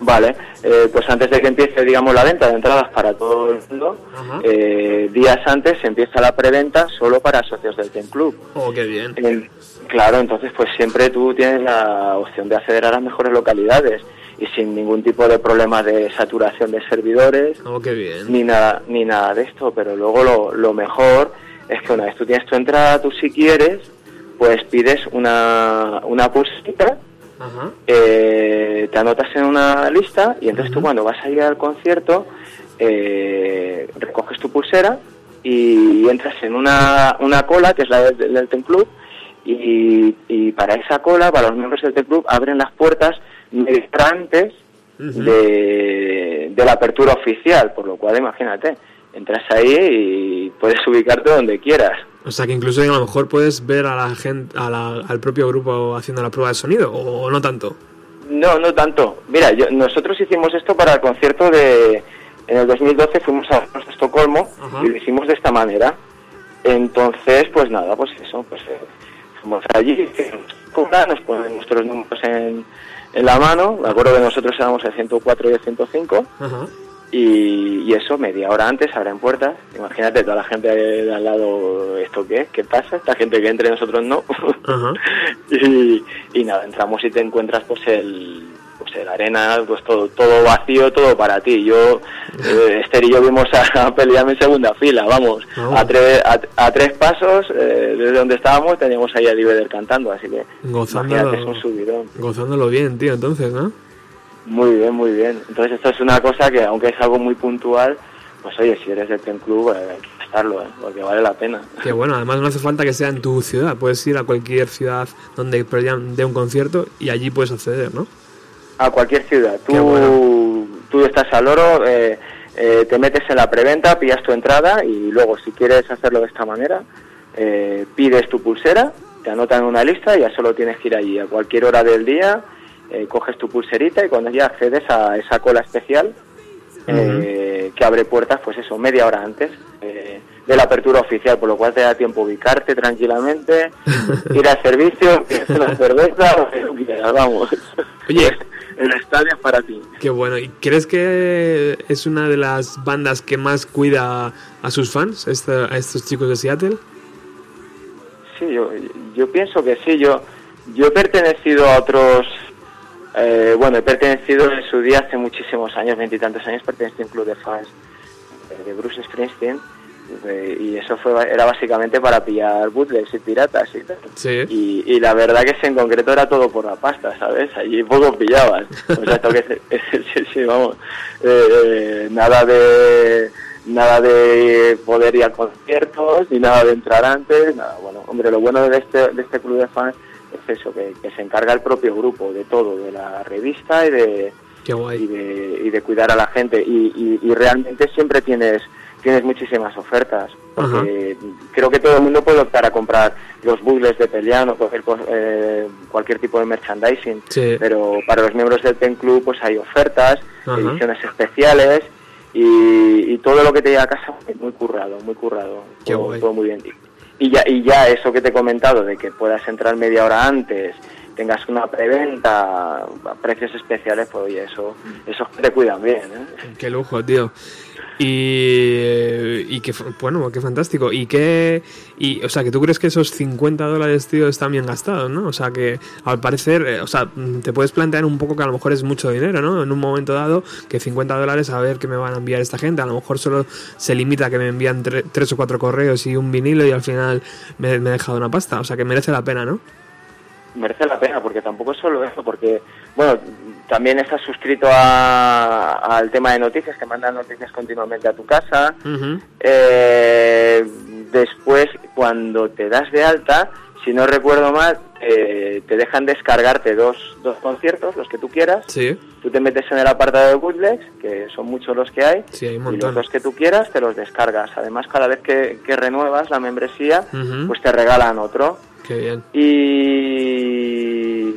K: Vale, eh, pues antes de que empiece, digamos, la venta de entradas para todo el mundo, eh, días antes empieza la preventa solo para socios del Ten Club.
C: Oh, qué bien.
K: En- claro, entonces pues siempre tú tienes la opción de acceder a las mejores localidades y sin ningún tipo de problema de saturación de servidores
C: Oh, qué bien.
K: ni nada ni nada de esto, pero luego lo, lo mejor es que una vez tú tienes tu entrada, tú si quieres, pues pides una, una pulsita
C: Ajá.
K: eh, te anotas en una lista y entonces tú cuando vas a ir al concierto eh, recoges tu pulsera y entras en una, una cola que es la del, del Ten Club y, y para esa cola, para los miembros del Ten Club, abren las puertas antes de, de la apertura oficial, por lo cual imagínate, entras ahí y puedes (laughs) ubicarte donde quieras.
C: O sea que incluso a lo mejor puedes ver a la gente, a la- al propio grupo haciendo la prueba de sonido, o no tanto.
K: No, no tanto. Mira, yo, nosotros hicimos esto para el concierto de... En el 2012 fuimos a Estocolmo y lo hicimos de esta manera. Entonces, pues nada, pues eso, pues eh, fuimos allí, nos ponen nuestros números en, en la mano. Me acuerdo que nosotros éramos el 104 y el 105.
C: Ajá.
K: Y, y eso, media hora antes abren puertas. Imagínate toda la gente de al lado, ¿esto qué? ¿Qué pasa? Esta gente que entre nosotros no.
C: Ajá. (laughs)
K: y, y nada, entramos y te encuentras pues el pues el arena, pues todo todo vacío, todo para ti. Yo, eh, Esther y yo vimos a, a pelearme en segunda fila, vamos,
C: Oh.
K: a, tres a, a tres pasos eh, desde donde estábamos teníamos ahí a Lee Vedder cantando, así que
C: Gozándolo,
K: imagínate, es un subidón.
C: gozándolo bien, tío, entonces, ¿no?
K: Muy bien, muy bien. Entonces esto es una cosa que aunque es algo muy puntual, pues oye, si eres del Ten Club eh, hay que estarlo, eh, porque vale la pena.
C: Que bueno, además no hace falta que sea en tu ciudad, puedes ir a cualquier ciudad donde dé un concierto y allí puedes acceder, ¿no?
K: A cualquier ciudad. Tú, tú estás al oro, eh, eh, te metes en la preventa, pillas tu entrada y luego si quieres hacerlo de esta manera, eh, pides tu pulsera, te anotan en una lista y ya solo tienes que ir allí a cualquier hora del día, eh, coges tu pulserita y cuando ya accedes a esa cola especial eh, que abre puertas, pues eso, media hora antes eh, de la apertura oficial, por lo cual te da tiempo ubicarte tranquilamente, (laughs) ir al servicio, (laughs) una cerveza, lo que vamos.
C: Oye, (laughs)
K: el estadio es para ti.
C: Qué bueno, ¿y crees que es una de las bandas que más cuida a sus fans, esta- a estos chicos de Seattle?
K: Sí, yo, yo pienso que sí. Yo, yo he pertenecido a otros Eh, bueno, he pertenecido en su día, hace muchísimos años, veintitantos años, pertenecí a un club de fans eh, de Bruce Springsteen. eh, y eso fue era básicamente para pillar bootlegs y piratas y tal.
C: Sí.
K: Y, y la verdad que ese en concreto era todo por la pasta, ¿sabes? Allí poco pillabas. O sea, esto que sí, (laughs) sí, vamos. Eh, nada de nada de poder ir a conciertos, ni nada de entrar antes, nada. Bueno, hombre, lo bueno de este, de este club de fans es eso, que, que se encarga el propio grupo de todo, de la revista y de, y de, y de cuidar a la gente. Y, y- y realmente siempre tienes tienes muchísimas ofertas. Porque creo que todo el mundo puede optar a comprar los bugles de Pelian o cualquier, cos- eh, cualquier tipo de merchandising.
C: Sí.
K: Pero para los miembros del Ten Club pues hay ofertas, ediciones especiales y, y todo lo que te llega a casa muy currado, muy currado.
C: Qué
K: todo,
C: guay.
K: todo muy bien. Y ya, y ya eso que te he comentado, de que puedas entrar media hora antes, tengas una preventa a precios especiales, pues oye, eso, eso te cuidan bien. ¿eh?
C: Qué lujo, tío. Y, y qué, f- bueno, qué fantástico. Y qué, y, o sea, que tú crees que esos 50 dólares, tío, están bien gastados, ¿no? O sea, que al parecer, eh, o sea, te puedes plantear un poco que a lo mejor es mucho dinero, ¿no? En un momento dado, que 50 dólares a ver qué me van a enviar esta gente. A lo mejor solo se limita a que me envían tre- tres o cuatro correos y un vinilo y al final me, me he dejado una pasta. O sea, que merece la pena, ¿no?
K: merece la pena porque tampoco es solo eso porque bueno también estás suscrito a- al tema de noticias que mandan noticias continuamente a tu casa. Eh, después cuando te das de alta si no recuerdo mal eh, te dejan descargarte dos, dos conciertos los que tú quieras.
C: Sí,
K: tú te metes en el apartado de bootlegs que son muchos los que hay
C: sí, hay un
K: y los dos que tú quieras te los descargas. Además cada vez que, que renuevas la membresía pues te regalan otro.
C: Qué bien.
K: y,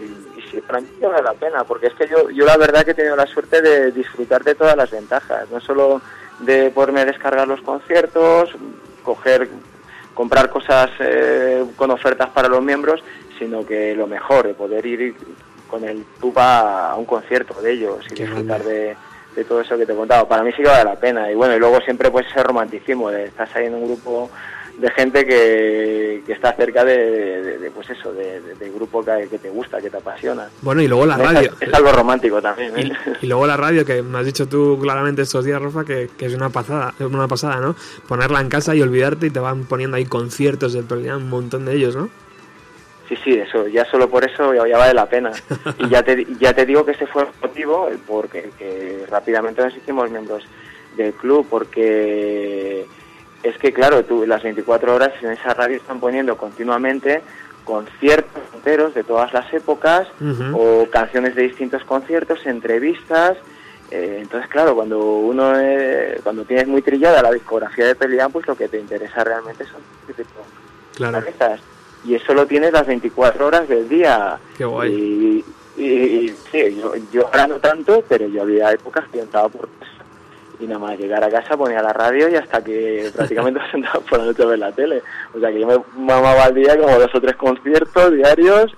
K: sí, para mí vale la pena, porque es que yo, yo la verdad que he tenido la suerte de disfrutar de todas las ventajas, no solo de poderme descargar los conciertos, coger, comprar cosas eh, con ofertas para los miembros, sino que lo mejor, de poder ir con el tuba a un concierto de ellos y
C: Qué
K: disfrutar de, de todo eso que te he contado. Para mí sí que vale la pena. Y bueno, y luego siempre pues ese romanticismo de estás ahí en un grupo de gente que, que está cerca de, de- de, pues eso, de, de- grupo que, que te gusta, que te apasiona.
C: Bueno, y luego la radio.
K: Es, algo romántico también. ¿eh?
C: Y, y luego la radio, que me has dicho tú claramente estos días, Rafa, que, que es una pasada, es una pasada, ¿no? Ponerla en casa y olvidarte y te van poniendo ahí conciertos Jam, un montón de ellos, ¿no?
K: Sí, sí, eso, ya solo por eso ya, ya vale la pena. (laughs) Y ya te, ya te digo que ese fue el motivo el por que, que rápidamente nos hicimos miembros del club, porque es que, claro, tú las 24 horas en esa radio están poniendo continuamente conciertos enteros de todas las épocas o canciones de distintos conciertos, entrevistas. eh, entonces, claro, cuando uno eh, cuando tienes muy trillada la discografía de Pelian, pues lo que te interesa realmente son tipo
C: Claro.
K: artistas. Y eso lo tienes las 24 horas del día.
C: Qué guay.
K: Y, y- y sí, yo, yo ahora no tanto, pero yo había épocas que entraba por y nada más llegar a casa ponía la radio y hasta que (laughs) prácticamente me sentaba por la noche a ver la tele. O sea que yo me mamaba al día como dos o tres conciertos diarios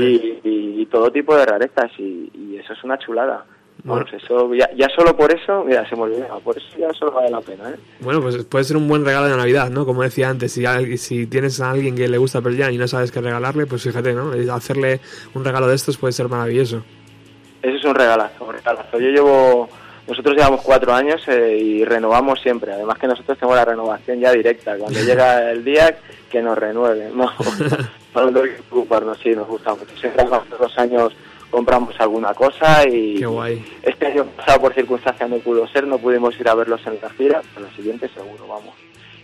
K: y, y- y todo tipo de rarezas y, y eso es una chulada.
C: Bueno.
K: Vamos, eso, ya, ya solo por eso, mira, se me olvidaba, por eso ya solo vale la pena, ¿eh?
C: Bueno, pues puede ser un buen regalo de Navidad, ¿no? Como decía antes, si, si tienes a alguien que le gusta Pearl Jam y no sabes qué regalarle, pues fíjate, ¿no? Hacerle un regalo de estos puede ser maravilloso.
K: Eso es un regalazo, un regalazo. Yo llevo, nosotros llevamos cuatro años eh, y renovamos siempre. Además que nosotros tenemos la renovación ya directa. Cuando (laughs) llega el día, que nos renueven. No, (laughs) no no hay que preocuparnos, sí, nos gusta mucho. Siempre los dos años compramos alguna cosa y
C: Qué guay.
K: este año pasado por circunstancias no pudo ser, no pudimos ir a verlos en la gira, pero el siguiente seguro, vamos.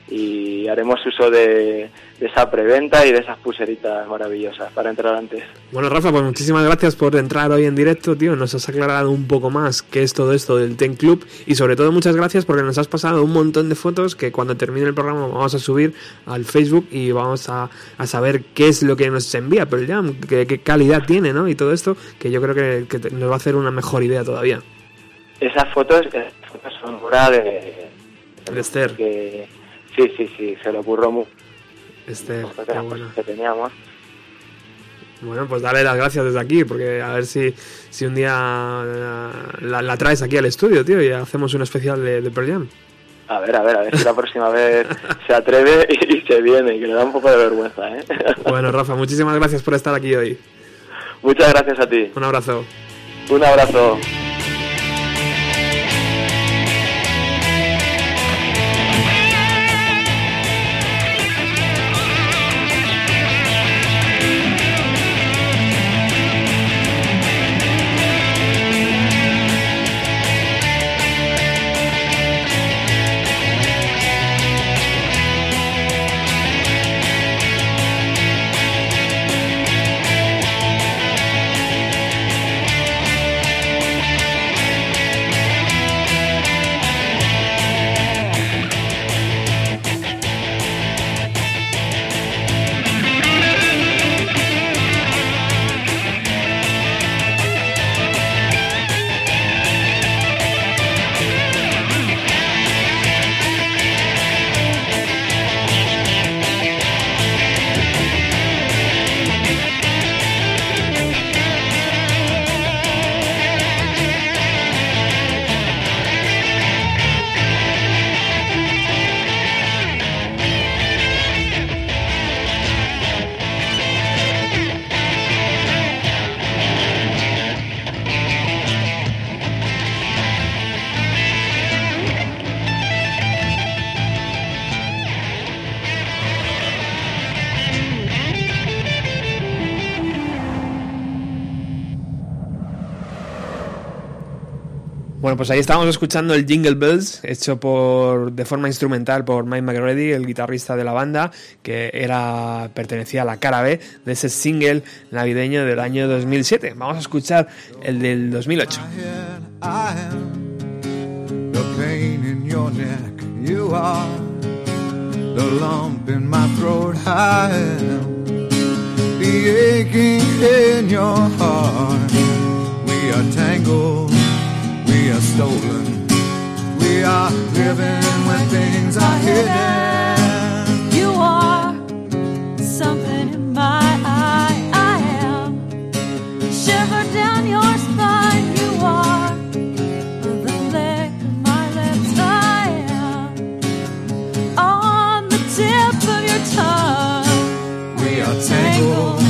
K: Y haremos uso de, de esa preventa y de esas pulseritas maravillosas para entrar antes.
C: Bueno, Rafa, pues muchísimas gracias por entrar hoy en directo, tío. Nos has aclarado un poco más qué es todo esto del Ten Club y sobre todo muchas gracias porque nos has pasado un montón de fotos que cuando termine el programa vamos a subir al Facebook y vamos a, a saber qué es lo que nos envía Pearl Jam, qué, qué calidad tiene, ¿no? Y todo esto que yo creo que, nos va a hacer una mejor idea todavía.
K: Esas fotos, esas fotos son obra de,
C: De Esther.
K: que sí, sí, sí, se le ocurrió mucho
C: Qué
K: las
C: bueno.
K: que teníamos.
C: Bueno, pues dale las gracias desde aquí, porque a ver si, si un día eh, la, la traes aquí al estudio, tío, y hacemos un especial de, de Pearl Jam.
K: A ver, a ver, a ver si la próxima vez (laughs) se atreve y, y se viene, que le da un poco de vergüenza, ¿eh?
C: Bueno, Rafa, muchísimas gracias por estar aquí hoy.
K: Muchas gracias a ti.
C: Un abrazo.
K: Un abrazo.
C: Pues ahí estábamos escuchando el Jingle Bells, hecho por de forma instrumental por Mike McReady, el guitarrista de la banda, que era pertenecía a la cara B de ese single navideño del año 2007. Vamos a escuchar el del 2008.
J: Stolen. We are living when things are hidden.
L: You are something in my eye. I am shiver down your spine. You are the lick of my lips. I am on the tip of your tongue.
J: We are tangled.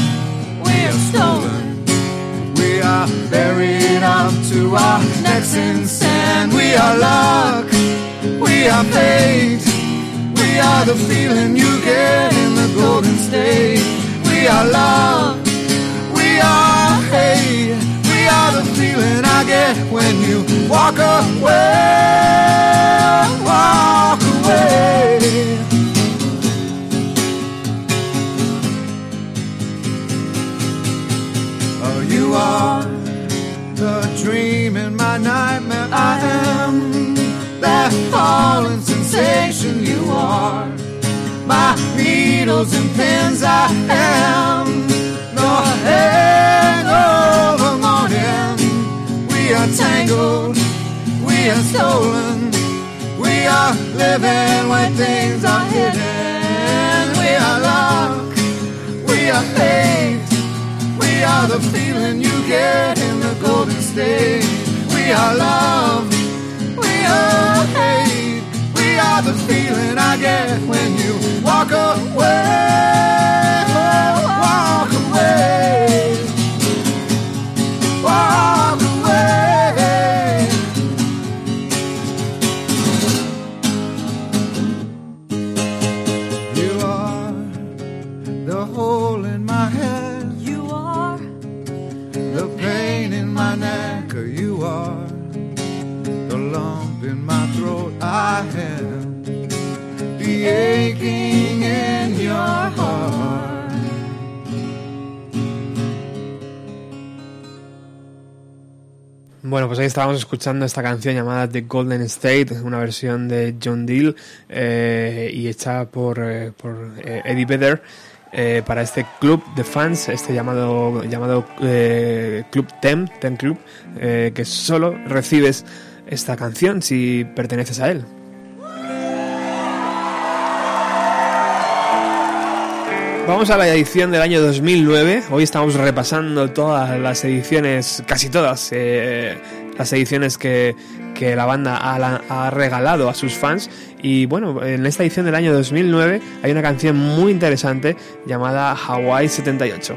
L: We are stolen.
J: We are buried up to our necks in are luck. We are fate. We are the feeling you get in the golden state. We are love. We are hate. We are the feeling I get when you walk away. Needles and pins. I am the hangover morning. We are tangled. We are stolen. We are living when things are hidden. We are luck. We are fate. We are the feeling you get in the golden state. We are love. We are hate. Are the feeling I get when you walk away. Walk away. Walk away. You are the hole in my head.
L: You are
J: the pain in my neck. You are the lump in my throat. I am
C: Bueno, pues ahí estábamos escuchando esta canción llamada The Golden State, una versión de John Deal eh, y hecha por, eh, por eh, Eddie Vedder para este club de fans, este llamado, llamado Club Ten, Ten Club, que solo recibes esta canción si perteneces a él. Vamos a la edición del año 2009. Hoy estamos repasando todas las ediciones, casi todas, eh, las ediciones que, que la banda ha, ha regalado a sus fans. Y bueno, en esta edición del año 2009 hay una canción muy interesante llamada Hawaii 78.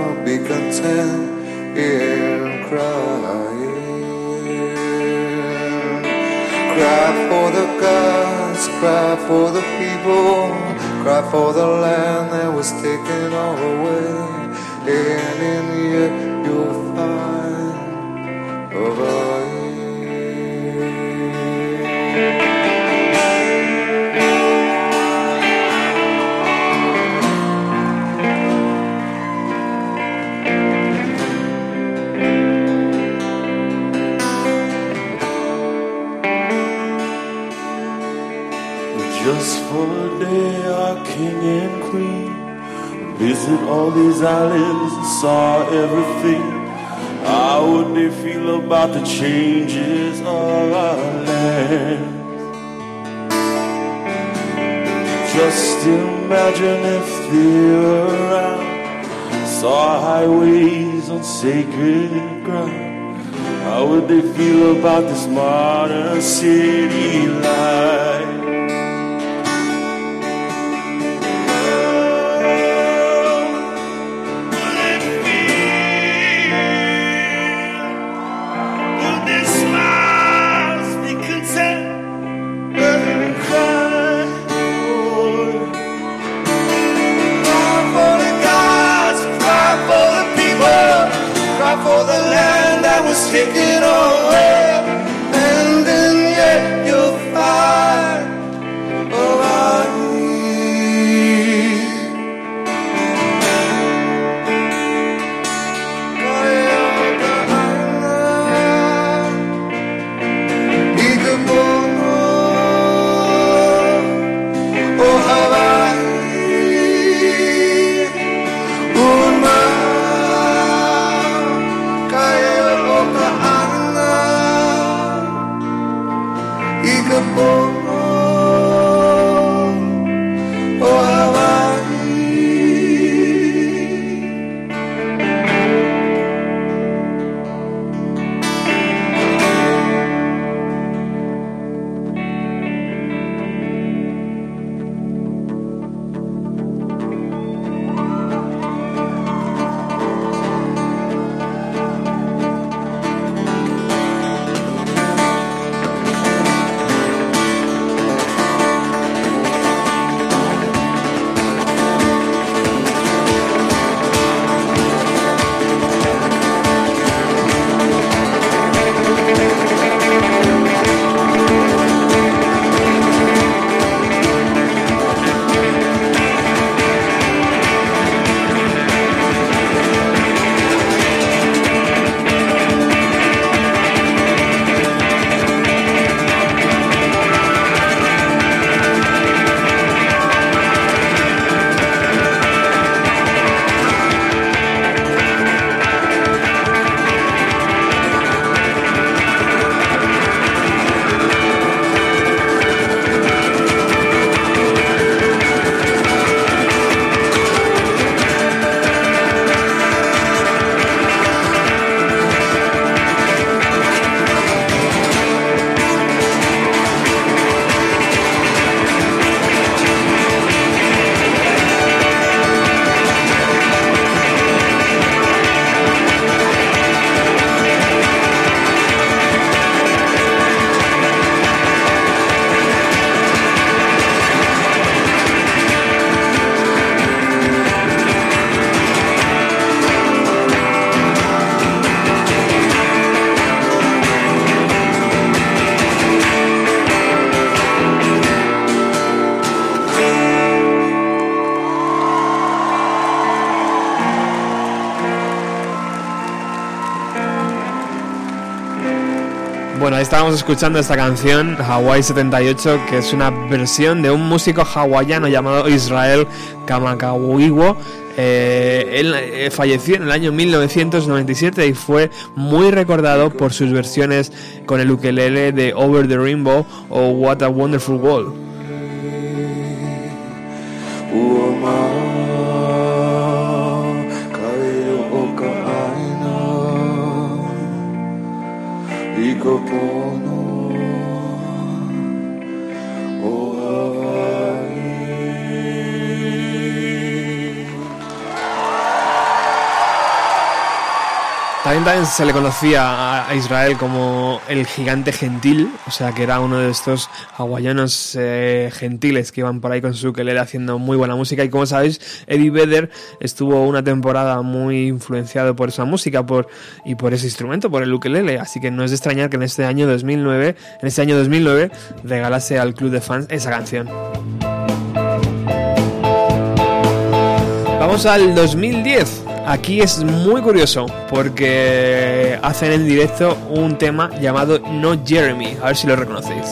J: be content in crying? Cry for the gods, cry for the people, cry for the land that was taken all away. And in the end, you'll find
M: king and queen visit all these islands and saw everything. How would they feel about the changes of our land? Just imagine if they were around, saw highways on sacred ground. How would they feel about this modern city life?
C: Estábamos escuchando esta canción, Hawaii 78, que es una versión de un músico hawaiano llamado Israel Kamakawiwo. Eh, él eh, falleció en el año 1997 y fue muy recordado por sus versiones con el ukelele de Over the Rainbow o What a Wonderful World. También, se le conocía a- a Israel como el gigante gentil, o sea que era uno de estos hawaianos eh, gentiles que iban por ahí con su ukelele haciendo muy buena música. Y como sabéis, Eddie Vedder estuvo una temporada muy influenciado por esa música por, y por ese instrumento, por el ukelele. Así que no es de extrañar que en este año 2009, en este año 2009, regalase al club de fans esa canción. Vamos al 2010. Aquí es muy curioso porque hacen en directo un tema llamado No Jeremy. A ver si lo reconocéis.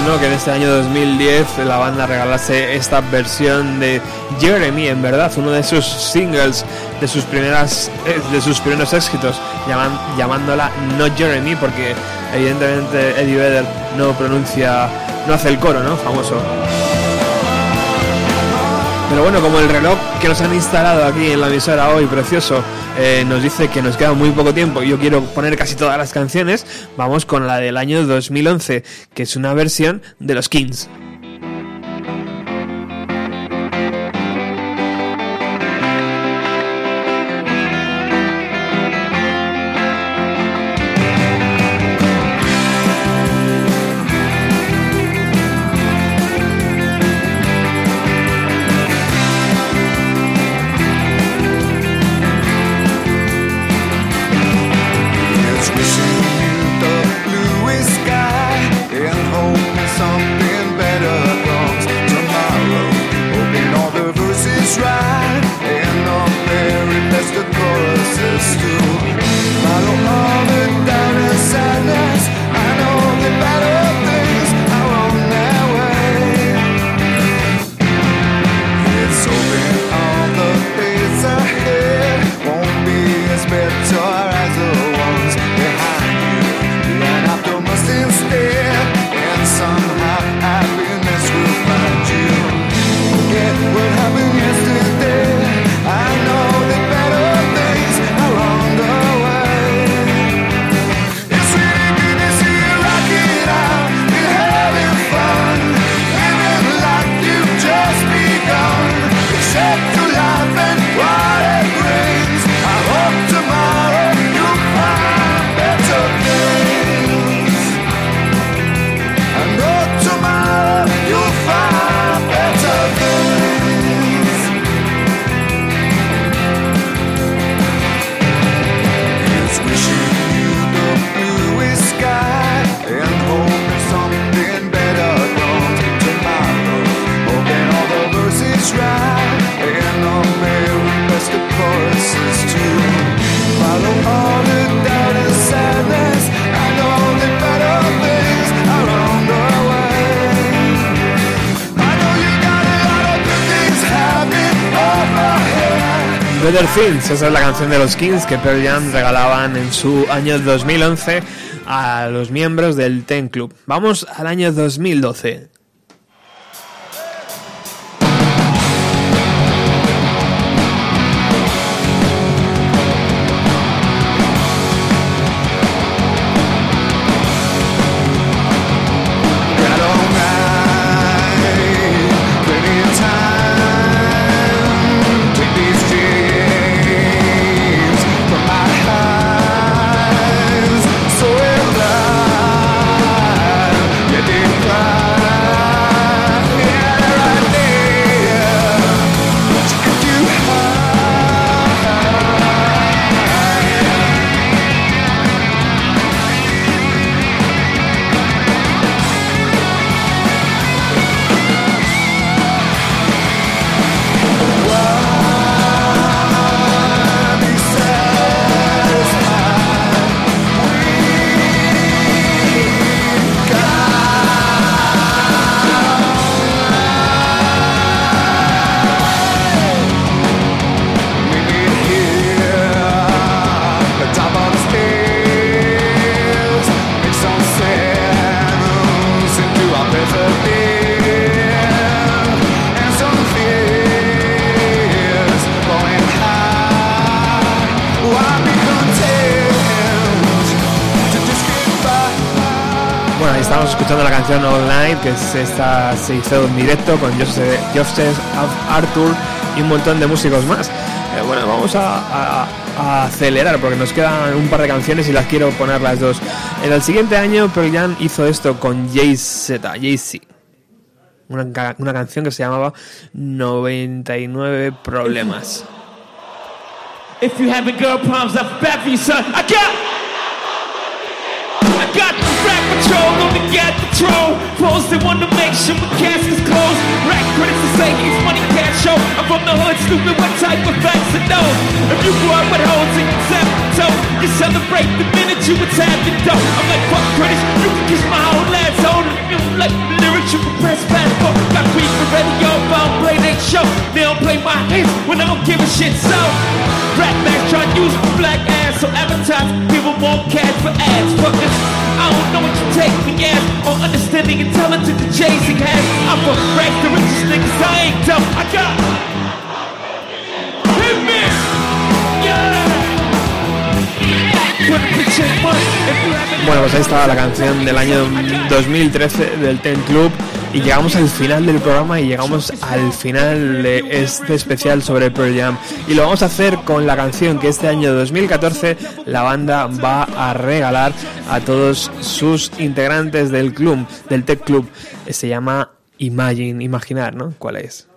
J: Que en este año 2010 la banda regalase esta versión de Jeremy, en verdad, uno de sus singles, de sus primeras, eh, de sus primeros éxitos, llamándola No Jeremy, porque evidentemente Eddie Vedder no pronuncia, no hace el coro, ¿no? Famoso. Pero bueno, como el reloj que nos han instalado aquí en la emisora hoy, precioso, eh, nos dice que nos queda muy poco tiempo y yo quiero poner casi todas las canciones, vamos con la del año 2011, que es una versión de los Kings.
C: Things,
J: esa es la canción de los Kings que Pearl Jam regalaban en su año 2011 a los miembros del Ten Club. Vamos al año 2012. Estamos escuchando la canción Night, que es esta se hizo en directo con Joseph, Joseph Arthur y un montón de músicos más. Eh, bueno, vamos a, a- a acelerar porque nos quedan un par de canciones y las quiero poner las dos. En el siguiente año Pearl Jam hizo esto con Jay-Z, Jay-Z. Una, una canción que se llamaba 99 Problemas.
N: If you having girl problems, I'm for you, son. I got, I got the rap patrol, on the get patrol. Pros they wanna make sure my casket's closed. Rack critics to say he's money cash show. I'm from the hood, stupid, what type of facts to know? If you grew up with hoes and seven toe, you celebrate the minute you attack the dough. I'm like, fuck critics, you can kiss my whole ass it. You like lyrics, you can press passport. Got beat for radio, if I don't play they show. They don't play my hits when I don't give a shit, so. Rap back try to use my black ass, so advertise people won't cash for ads. Fuckers, I don't know what you take me as, or has. I'm haven't.
B: Bueno, pues ahí estaba la canción del año 2013 del Ten Club y llegamos al final del programa y llegamos al final de este especial sobre Pearl Jam y lo vamos a hacer con la canción que este año 2014 la banda va a regalar a todos sus integrantes del club, del Tech Club. Se llama Imagine, imaginar, ¿no? ¿Cuál es?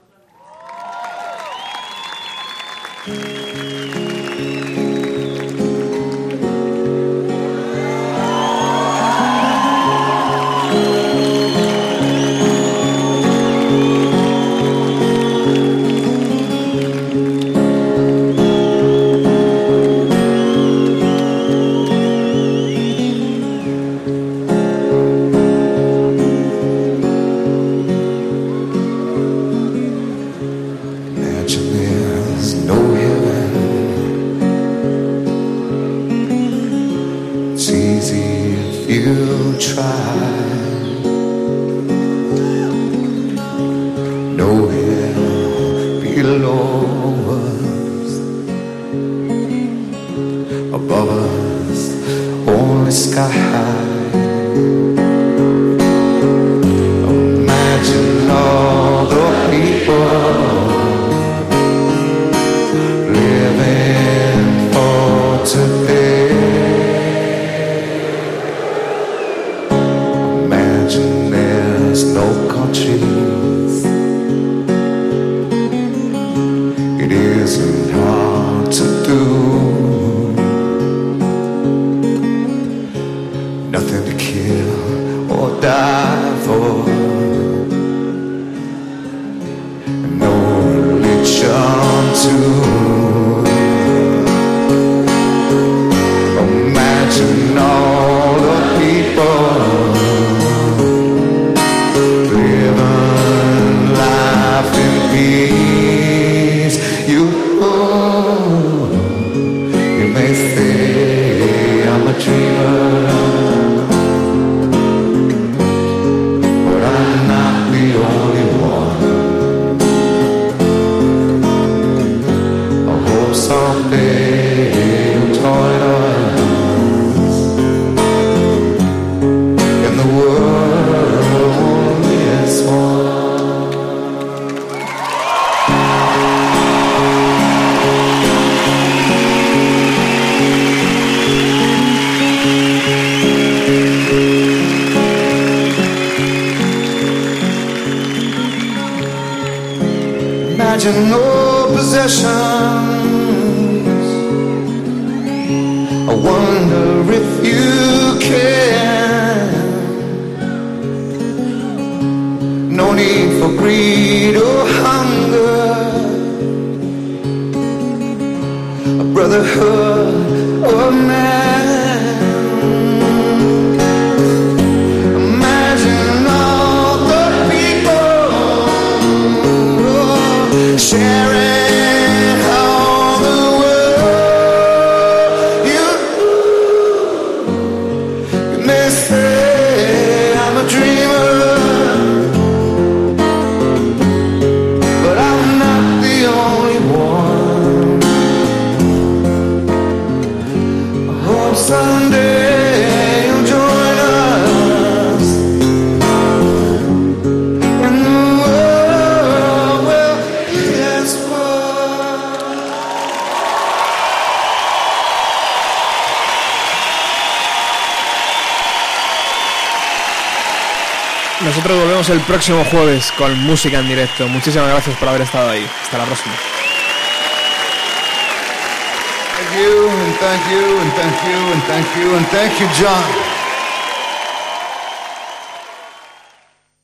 B: El próximo jueves con música en directo. Muchísimas gracias por haber estado ahí. Hasta la próxima.